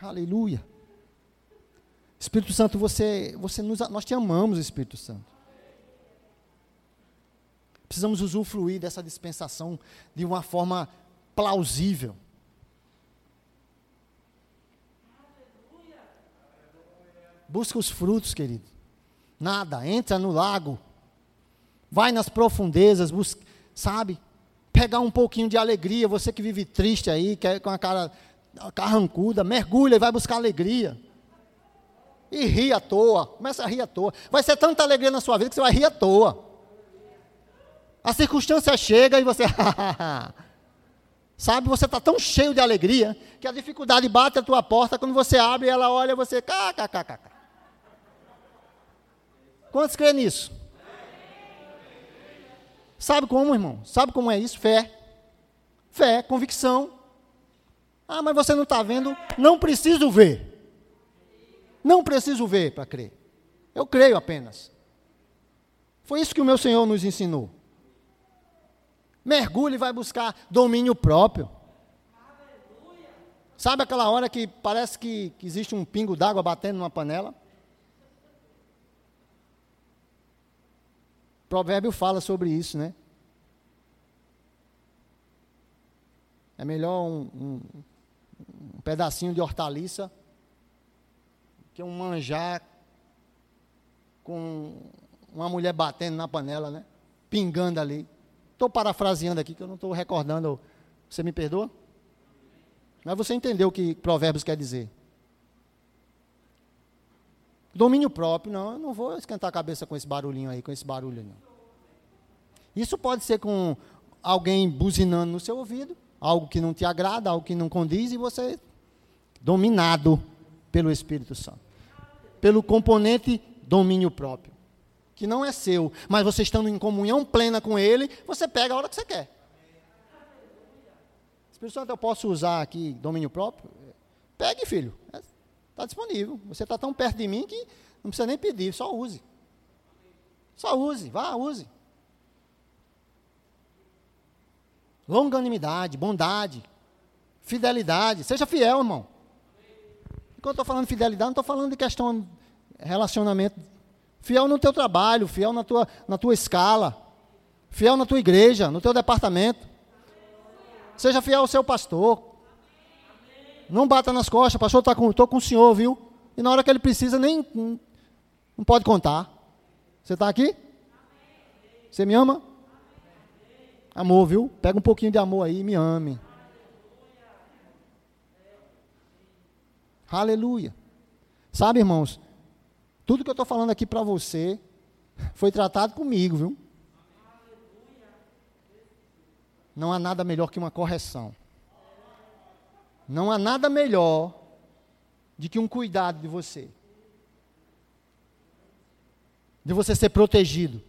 S1: Aleluia. Espírito Santo, você, você nos, nós te amamos, Espírito Santo. Precisamos usufruir dessa dispensação de uma forma plausível. Busca os frutos, querido. Nada, entra no lago. Vai nas profundezas, busca, sabe? Pegar um pouquinho de alegria, você que vive triste aí, quer com a cara carrancuda, mergulha e vai buscar alegria. E ri à toa, começa a rir à toa. Vai ser tanta alegria na sua vida que você vai rir à toa. A circunstância chega e você. Sabe, você está tão cheio de alegria que a dificuldade bate a tua porta, quando você abre, ela olha você. Kkkk. Quantos creem nisso? Sabe como, irmão? Sabe como é isso? Fé. Fé, convicção. Ah, mas você não está vendo? Não preciso ver. Não preciso ver para crer. Eu creio apenas. Foi isso que o meu Senhor nos ensinou. Mergulhe e vai buscar domínio próprio. Sabe aquela hora que parece que, que existe um pingo d'água batendo numa panela? Provérbio fala sobre isso, né? É melhor um, um, um pedacinho de hortaliça que um manjar com uma mulher batendo na panela, né? Pingando ali. Estou parafraseando aqui, que eu não estou recordando. Você me perdoa? Mas você entendeu o que Provérbios quer dizer. Domínio próprio, não, eu não vou esquentar a cabeça com esse barulhinho aí, com esse barulho não. Isso pode ser com alguém buzinando no seu ouvido, algo que não te agrada, algo que não condiz, e você dominado pelo Espírito Santo. Pelo componente domínio próprio, que não é seu, mas você estando em comunhão plena com ele, você pega a hora que você quer. Espírito Santo, eu posso usar aqui domínio próprio? Pegue, filho. Está disponível. Você está tão perto de mim que não precisa nem pedir, só use. Só use, vá, use. Longanimidade, bondade, fidelidade. Seja fiel, irmão. Quando eu estou falando de fidelidade, não estou falando de questão relacionamento. Fiel no teu trabalho, fiel na tua, na tua escala, fiel na tua igreja, no teu departamento. Seja fiel ao seu pastor. Não bata nas costas, pastor, estou tá com, com o senhor, viu? E na hora que ele precisa, nem não, não pode contar. Você está aqui? Você me ama? Amor, viu? Pega um pouquinho de amor aí e me ame. Aleluia. Sabe, irmãos, tudo que eu estou falando aqui para você foi tratado comigo, viu? Não há nada melhor que uma correção. Não há nada melhor de que um cuidado de você. De você ser protegido.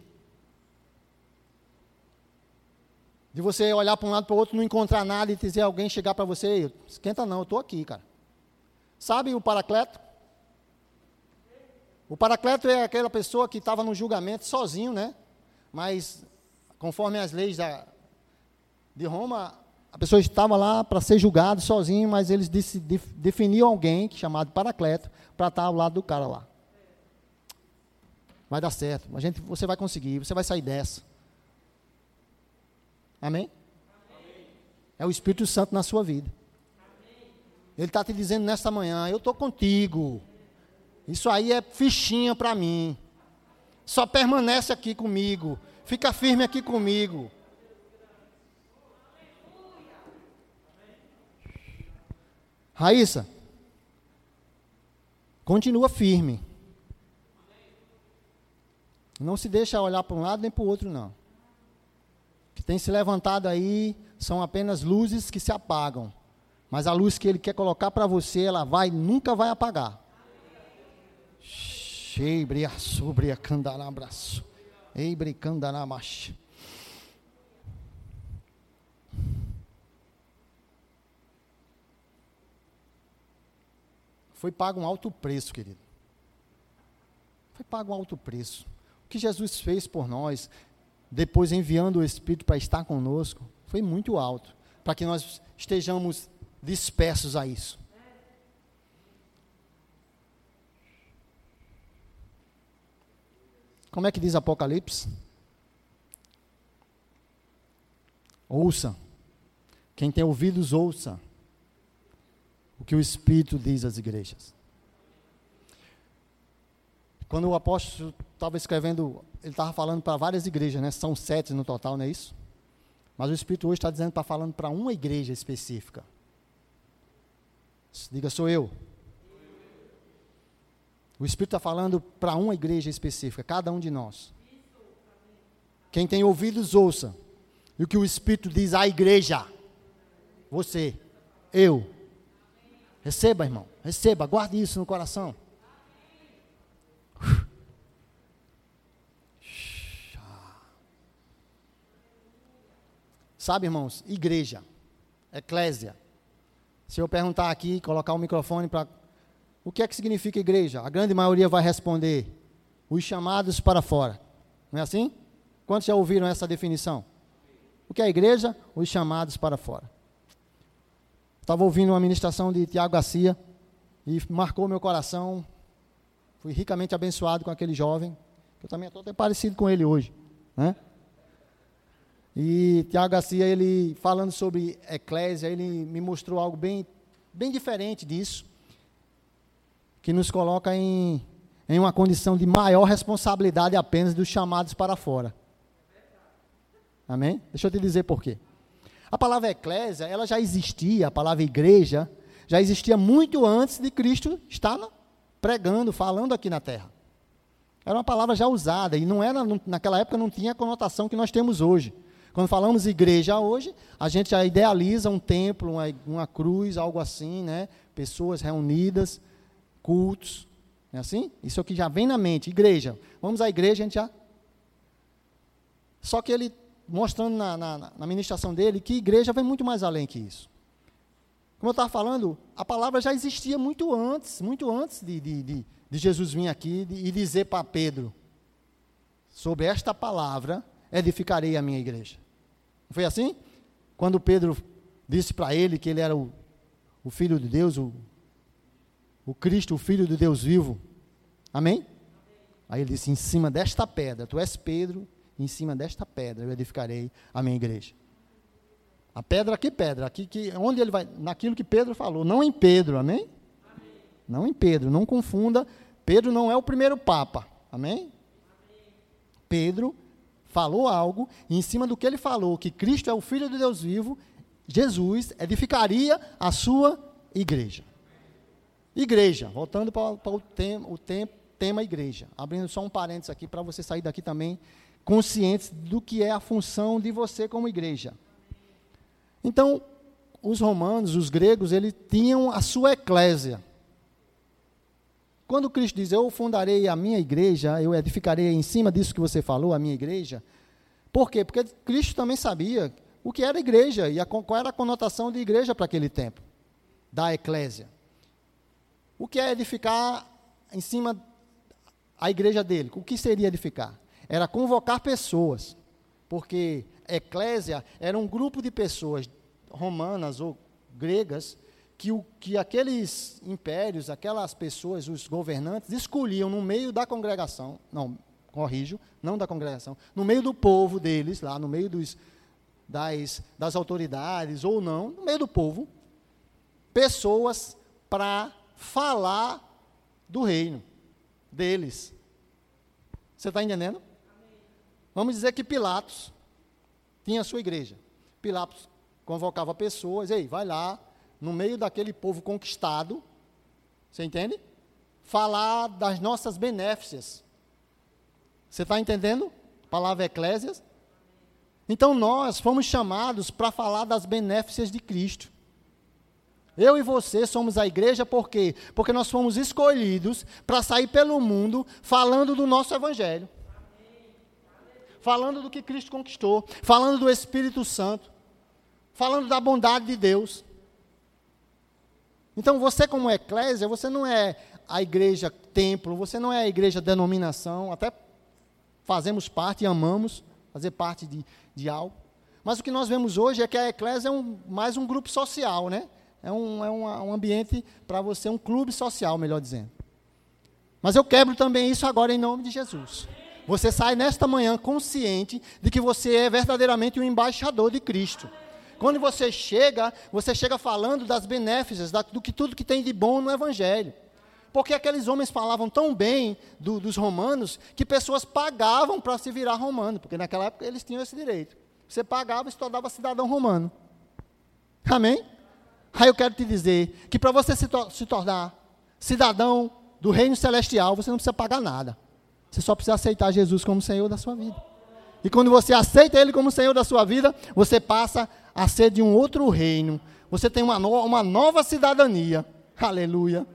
S1: De você olhar para um lado para o outro, não encontrar nada e dizer alguém chegar para você, esquenta não, eu estou aqui, cara. Sabe o paracleto? O paracleto é aquela pessoa que estava no julgamento sozinho, né? Mas, conforme as leis da, de Roma, a pessoa estava lá para ser julgado sozinho, mas eles definiam alguém, chamado paracleto, para estar ao lado do cara lá. Vai dar certo. A gente, você vai conseguir, você vai sair dessa. Amém? Amém. É o Espírito Santo na sua vida. Amém. Ele está te dizendo nesta manhã: Eu estou contigo. Isso aí é fichinha para mim. Só permanece aqui comigo. Fica firme aqui comigo. Raíssa, continua firme. Não se deixa olhar para um lado nem para o outro, não. O que tem se levantado aí são apenas luzes que se apagam. Mas a luz que ele quer colocar para você, ela vai, nunca vai apagar. Sheibria sobria candarabraço. Eibre candaramacha. Foi pago um alto preço, querido. Foi pago um alto preço. O que Jesus fez por nós, depois enviando o Espírito para estar conosco, foi muito alto, para que nós estejamos dispersos a isso. Como é que diz Apocalipse? Ouça. Quem tem ouvidos, ouça o que o Espírito diz às igrejas. Quando o apóstolo estava escrevendo, ele estava falando para várias igrejas, né? São sete no total, não é isso? Mas o Espírito hoje está dizendo para falando para uma igreja específica. Diga, sou eu. O Espírito está falando para uma igreja específica, cada um de nós. Quem tem ouvidos, ouça. E o que o Espírito diz à igreja. Você, eu. Receba, irmão. Receba, guarde isso no coração. Sabe, irmãos, igreja, eclésia. Se eu perguntar aqui, colocar o microfone para. O que é que significa igreja? A grande maioria vai responder: os chamados para fora. Não é assim? Quantos já ouviram essa definição? O que é igreja? Os chamados para fora. Estava ouvindo uma ministração de Tiago Garcia e marcou meu coração. Fui ricamente abençoado com aquele jovem. Eu também estou até parecido com ele hoje. Né? E Tiago Garcia, ele falando sobre eclésia, ele me mostrou algo bem, bem diferente disso, que nos coloca em, em uma condição de maior responsabilidade apenas dos chamados para fora. Amém? Deixa eu te dizer por quê. A palavra eclésia, ela já existia, a palavra igreja, já existia muito antes de Cristo estar pregando, falando aqui na terra. Era uma palavra já usada, e não era, naquela época não tinha a conotação que nós temos hoje. Quando falamos igreja hoje, a gente já idealiza um templo, uma, uma cruz, algo assim, né? Pessoas reunidas, cultos. É assim? Isso é o que já vem na mente. Igreja. Vamos à igreja, a gente já. Só que ele, mostrando na, na, na ministração dele, que igreja vem muito mais além que isso. Como eu estava falando, a palavra já existia muito antes, muito antes de, de, de, de Jesus vir aqui e dizer para Pedro: sobre esta palavra edificarei a minha igreja. Não foi assim? Quando Pedro disse para ele que ele era o, o Filho de Deus, o, o Cristo, o Filho de Deus vivo. Amém? Aí ele disse: Em cima desta pedra, tu és Pedro, em cima desta pedra eu edificarei a minha igreja. A pedra, que pedra? Aqui, que, onde ele vai? Naquilo que Pedro falou, não em Pedro, amém? amém? Não em Pedro, não confunda. Pedro não é o primeiro Papa, amém? amém. Pedro falou algo, e em cima do que ele falou, que Cristo é o Filho de Deus vivo, Jesus edificaria a sua igreja. Igreja, voltando para, o, tema, o tem, tema igreja, abrindo só um parênteses aqui para você sair daqui também conscientes do que é a função de você como igreja. Então, os romanos, os gregos, eles tinham a sua eclésia. Quando Cristo diz, eu fundarei a minha igreja, eu edificarei em cima disso que você falou, a minha igreja. Por quê? Porque Cristo também sabia, o que era igreja e a, qual era a conotação de igreja para aquele tempo, da eclésia. O que é edificar em cima a igreja dele? O que seria edificar? Era convocar pessoas, porque eclésia era um grupo de pessoas romanas ou gregas que, o, que aqueles impérios, aquelas pessoas, os governantes, escolhiam no meio da congregação, não, corrijo, não da congregação, no meio do povo deles, lá no meio dos, das, das autoridades ou não, no meio do povo, pessoas para falar do reino deles. Você está entendendo? Vamos dizer que Pilatos tinha a sua igreja. Pilatos convocava pessoas, ei, vai lá, no meio daquele povo conquistado, você entende? Falar das nossas benéficas. Você está entendendo? Palavra eclésias. Então nós fomos chamados para falar das benéficas de Cristo. Eu e você somos a igreja por quê? Porque nós fomos escolhidos para sair pelo mundo falando do nosso evangelho. Falando do que Cristo conquistou, falando do Espírito Santo, falando da bondade de Deus. Então você como eclésia, você não é a igreja templo, você não é a igreja denominação, até fazemos parte e amamos fazer parte de, de algo. Mas o que nós vemos hoje é que a eclésia é um, mais um grupo social, né? É um, é um, um ambiente para você, um clube social, melhor dizendo. Mas eu quebro também isso agora em nome de Jesus. Você sai nesta manhã consciente de que você é verdadeiramente um embaixador de Cristo. Quando você chega, você chega falando das benéficas, do que tudo que tem de bom no Evangelho. Porque aqueles homens falavam tão bem do, dos romanos que pessoas pagavam para se virar romano, porque naquela época eles tinham esse direito. Você pagava e se tornava cidadão romano. Amém? Aí eu quero te dizer que para você se, to se tornar cidadão do reino celestial, você não precisa pagar nada. Você só precisa aceitar Jesus como Senhor da sua vida. E quando você aceita Ele como Senhor da sua vida, você passa a ser de um outro reino. Você tem uma, no, uma nova cidadania. Aleluia.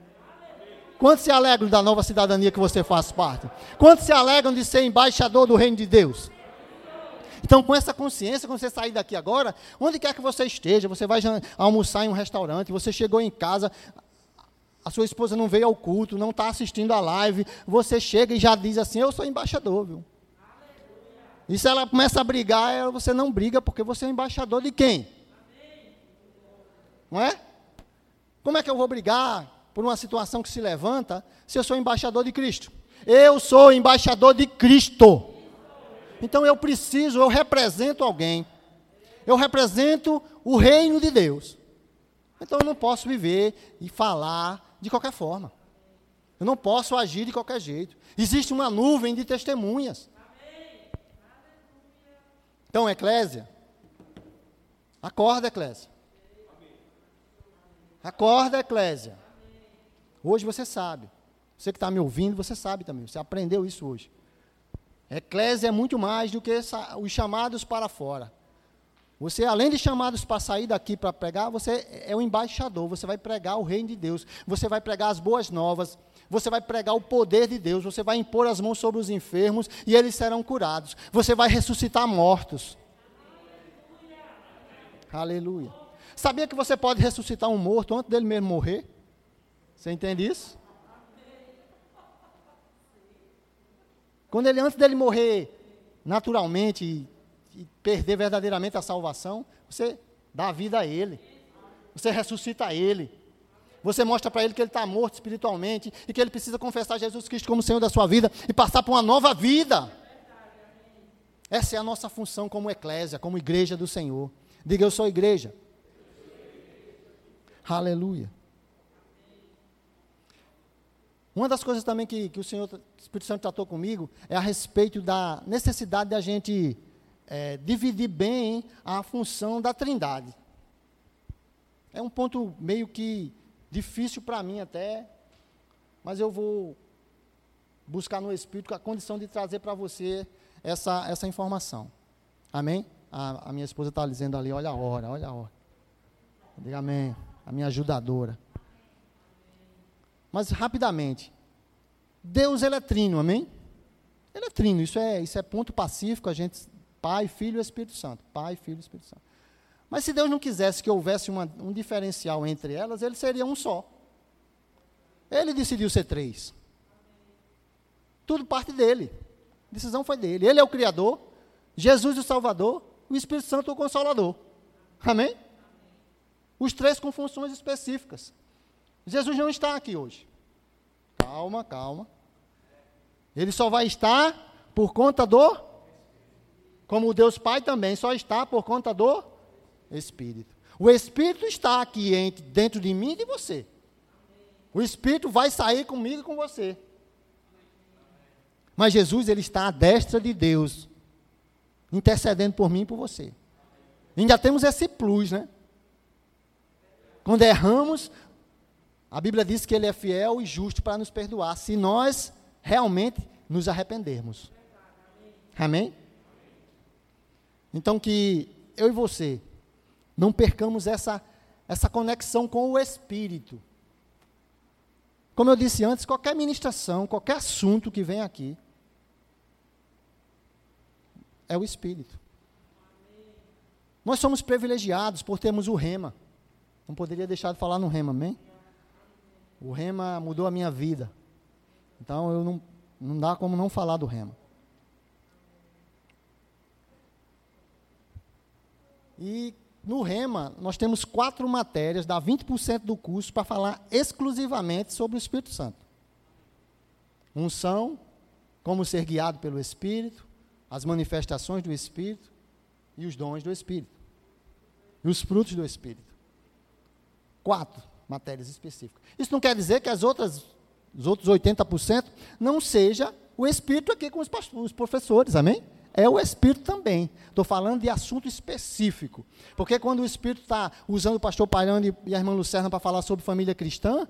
S1: Quantos se alegram da nova cidadania que você faz parte? Quantos se alegram de ser embaixador do reino de Deus? Então, com essa consciência, quando você sair daqui agora, onde quer que você esteja, você vai almoçar em um restaurante, você chegou em casa, a sua esposa não veio ao culto, não está assistindo a live, você chega e já diz assim: Eu sou embaixador, viu? E se ela começa a brigar, você não briga porque você é embaixador de quem? Não é? Como é que eu vou brigar por uma situação que se levanta se eu sou embaixador de Cristo? Eu sou embaixador de Cristo. Então eu preciso, eu represento alguém. Eu represento o reino de Deus. Então eu não posso viver e falar de qualquer forma. Eu não posso agir de qualquer jeito. Existe uma nuvem de testemunhas. Então, Eclésia, acorda, Eclésia. Acorda, Eclésia. Hoje você sabe. Você que está me ouvindo, você sabe também. Você aprendeu isso hoje. Eclésia é muito mais do que os chamados para fora. Você, além de chamados para sair daqui para pregar, você é o embaixador. Você vai pregar o reino de Deus. Você vai pregar as boas novas você vai pregar o poder de Deus, você vai impor as mãos sobre os enfermos e eles serão curados. Você vai ressuscitar mortos. Aleluia. Aleluia. Sabia que você pode ressuscitar um morto antes dele mesmo morrer? Você entende isso? Quando ele, antes dele morrer naturalmente e, perder verdadeiramente a salvação, você dá vida a ele. Você ressuscita ele. Você mostra para ele que ele está morto espiritualmente e que ele precisa confessar Jesus Cristo como Senhor da sua vida e passar por uma nova vida. Essa é a nossa função como eclésia, como igreja do Senhor. Diga, eu sou igreja. Aleluia. Uma das coisas também que, que o Senhor, o Espírito Santo tratou comigo é a respeito da necessidade de a gente é, dividir bem a função da trindade. É um ponto meio que difícil para mim até, mas eu vou buscar no Espírito a condição de trazer para você essa, essa informação. Amém? A, a minha esposa está dizendo ali, olha a hora, olha a hora. Diga amém. A minha ajudadora. Mas rapidamente. Deus ele é trino, amém? Ele é trino, isso é, isso é ponto pacífico, a gente, Pai, Filho e Espírito Santo. Pai, Filho e Espírito Santo. Mas se Deus não quisesse que houvesse uma, um diferencial entre elas, ele seria um só. Ele decidiu ser três. Tudo parte dele. A decisão foi dele. Ele é o Criador, Jesus o Salvador, o Espírito Santo o Consolador. Amém? Os três com funções específicas. Jesus não está aqui hoje. Calma, calma. Ele só vai estar por conta do. Como o Deus Pai também só está por conta do Espírito. O Espírito está aqui entre, dentro de mim e de você. O Espírito vai sair comigo e com você. Mas Jesus, ele está à destra de Deus, intercedendo por mim e por você. Ainda temos esse plus, né? Quando erramos, a Bíblia diz que ele é fiel e justo para nos perdoar, se nós realmente nos arrependermos. Amém? Então que eu e você não percamos essa, essa conexão com o Espírito. Como eu disse antes, qualquer ministração, qualquer assunto que vem aqui, é o Espírito. Nós somos privilegiados por termos o rema. Não poderia deixar de falar no rema, amém? O rema mudou a minha vida. Então eu não, não dá como não falar do rema. E no Rema, nós temos quatro matérias, dá 20% do curso, para falar exclusivamente sobre o Espírito Santo. Unção, como ser guiado pelo Espírito, as manifestações do Espírito e os dons do Espírito. E os frutos do Espírito. Quatro matérias específicas. Isso não quer dizer que as outras, os outros 80% não seja o Espírito aqui com os, pastores, os professores, amém? É o Espírito também. Estou falando de assunto específico. Porque quando o Espírito está usando o pastor Pairano e a irmã Lucerna para falar sobre família cristã,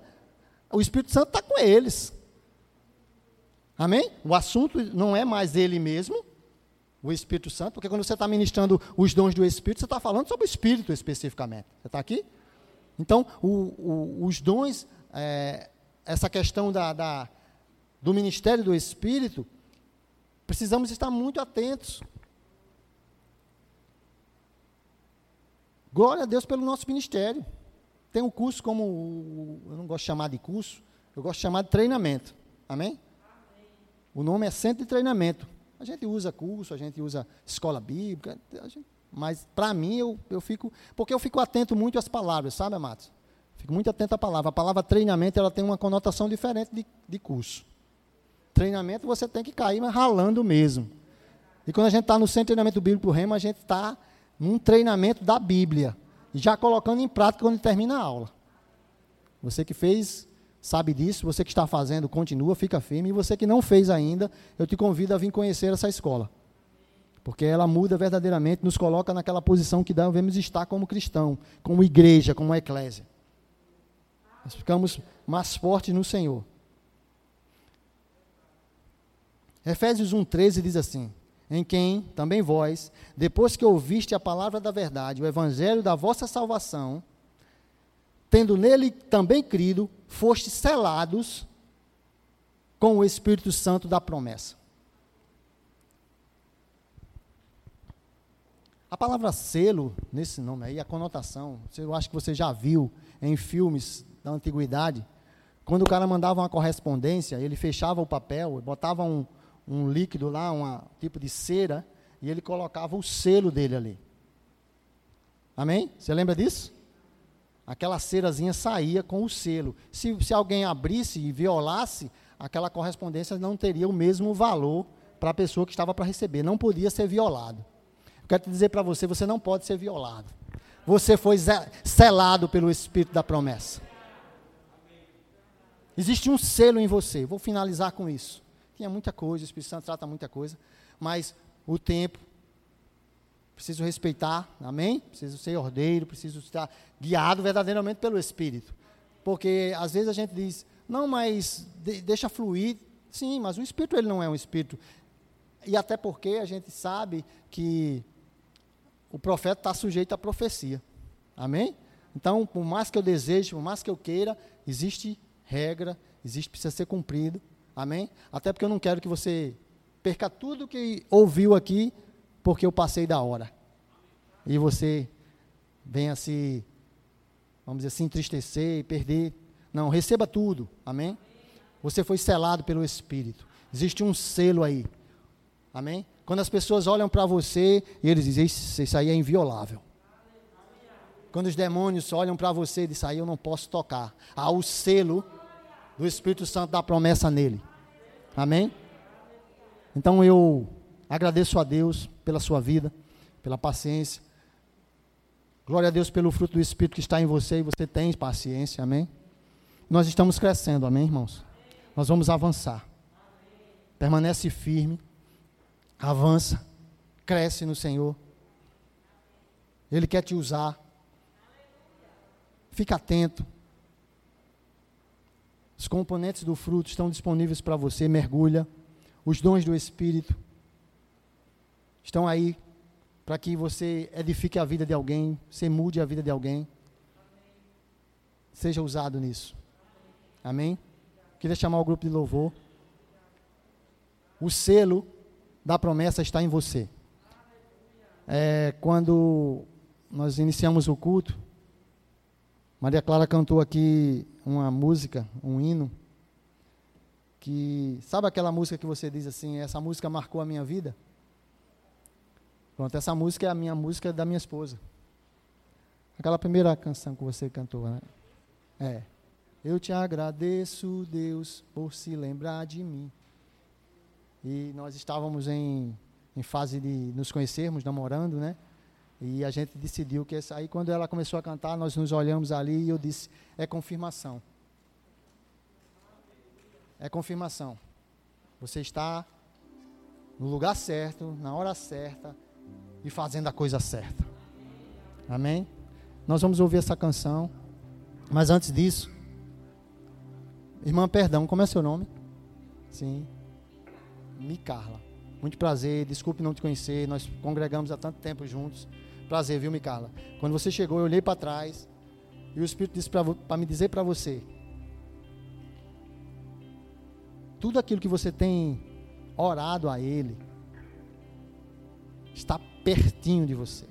S1: o Espírito Santo está com eles. Amém? O assunto não é mais ele mesmo, o Espírito Santo, porque quando você está ministrando os dons do Espírito, você está falando sobre o Espírito especificamente. Você está aqui? Então, o, o, os dons, é, essa questão da, da, do ministério do Espírito, Precisamos estar muito atentos. Glória a Deus pelo nosso ministério. Tem um curso como, eu não gosto de chamar de curso, eu gosto de chamar de treinamento. Amém? O nome é Centro de Treinamento. A gente usa curso, a gente usa escola bíblica, gente, mas para mim eu, eu fico, porque eu fico atento muito às palavras, sabe, Amados? Fico muito atento à palavra. A palavra treinamento ela tem uma conotação diferente de, de curso. Treinamento você tem que cair, mas ralando mesmo. E quando a gente está no centro de treinamento bíblico Rema, a gente está num treinamento da Bíblia. Já colocando em prática quando termina a aula. Você que fez, sabe disso. Você que está fazendo, continua, fica firme. E você que não fez ainda, eu te convido a vir conhecer essa escola. Porque ela muda verdadeiramente, nos coloca naquela posição que devemos estar como cristão, como igreja, como eclésia. Nós ficamos mais fortes no Senhor. Efésios 1,13 diz assim: Em quem também vós, depois que ouviste a palavra da verdade, o evangelho da vossa salvação, tendo nele também crido, fostes selados com o Espírito Santo da promessa. A palavra selo, nesse nome aí, a conotação, eu acho que você já viu em filmes da antiguidade, quando o cara mandava uma correspondência, ele fechava o papel, botava um, um líquido lá, um tipo de cera, e ele colocava o selo dele ali. Amém? Você lembra disso? Aquela cerazinha saía com o selo. Se, se alguém abrisse e violasse, aquela correspondência não teria o mesmo valor para a pessoa que estava para receber. Não podia ser violado. Eu quero te dizer para você, você não pode ser violado. Você foi selado pelo Espírito da promessa. Existe um selo em você. Vou finalizar com isso tinha muita coisa, o Espírito Santo trata muita coisa, mas o tempo, preciso respeitar, amém? Preciso ser ordeiro, preciso estar guiado verdadeiramente pelo Espírito. Porque às vezes a gente diz, não, mas de, deixa fluir. Sim, mas o Espírito ele não é um Espírito. E até porque a gente sabe que o profeta está sujeito à profecia. Amém? Então, por mais que eu deseje, por mais que eu queira, existe regra, existe, precisa ser cumprido. Amém? Até porque eu não quero que você perca tudo que ouviu aqui, porque eu passei da hora. E você venha se, vamos dizer assim, entristecer e perder. Não, receba tudo. Amém? Você foi selado pelo Espírito. Existe um selo aí. Amém? Quando as pessoas olham para você e eles dizem, isso aí é inviolável. Quando os demônios olham para você e dizem, aí eu não posso tocar. Há o selo do Espírito Santo da promessa nele. Amém? Então eu agradeço a Deus pela sua vida, pela paciência. Glória a Deus pelo fruto do Espírito que está em você e você tem paciência. Amém? Nós estamos crescendo, amém, irmãos? Nós vamos avançar. Permanece firme, avança, cresce no Senhor. Ele quer te usar. Fica atento. Os componentes do fruto estão disponíveis para você. Mergulha. Os dons do Espírito estão aí para que você edifique a vida de alguém, você mude a vida de alguém. Seja usado nisso. Amém? Queria chamar o grupo de louvor. O selo da promessa está em você. É, quando nós iniciamos o culto, Maria Clara cantou aqui uma música, um hino, que sabe aquela música que você diz assim, essa música marcou a minha vida? Pronto, essa música é a minha música da minha esposa. Aquela primeira canção que você cantou, né? É. Eu te agradeço, Deus, por se lembrar de mim. E nós estávamos em, em fase de nos conhecermos, namorando, né? E a gente decidiu que essa aí, quando ela começou a cantar, nós nos olhamos ali e eu disse: é confirmação. É confirmação. Você está no lugar certo, na hora certa e fazendo a coisa certa. Amém? Nós vamos ouvir essa canção. Mas antes disso, irmã, perdão, como é seu nome? Sim. Micarla. Muito prazer, desculpe não te conhecer, nós congregamos há tanto tempo juntos. Prazer, viu, Micarla? Quando você chegou, eu olhei para trás e o Espírito disse para me dizer para você: tudo aquilo que você tem orado a Ele está pertinho de você.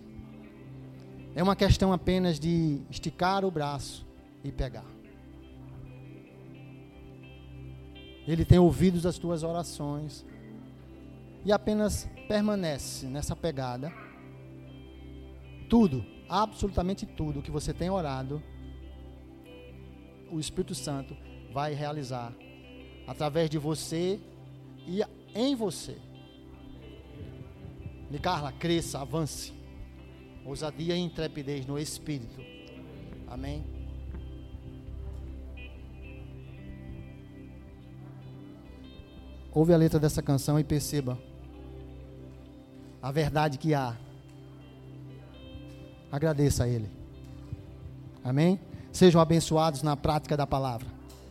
S1: É uma questão apenas de esticar o braço e pegar. Ele tem ouvido as tuas orações e apenas permanece nessa pegada tudo, absolutamente tudo que você tem orado, o Espírito Santo vai realizar através de você e em você. E Carla, cresça, avance. Ousadia e intrepidez no Espírito. Amém. Ouve a letra dessa canção e perceba a verdade que há agradeça a Ele. Amém? Sejam abençoados na prática da palavra.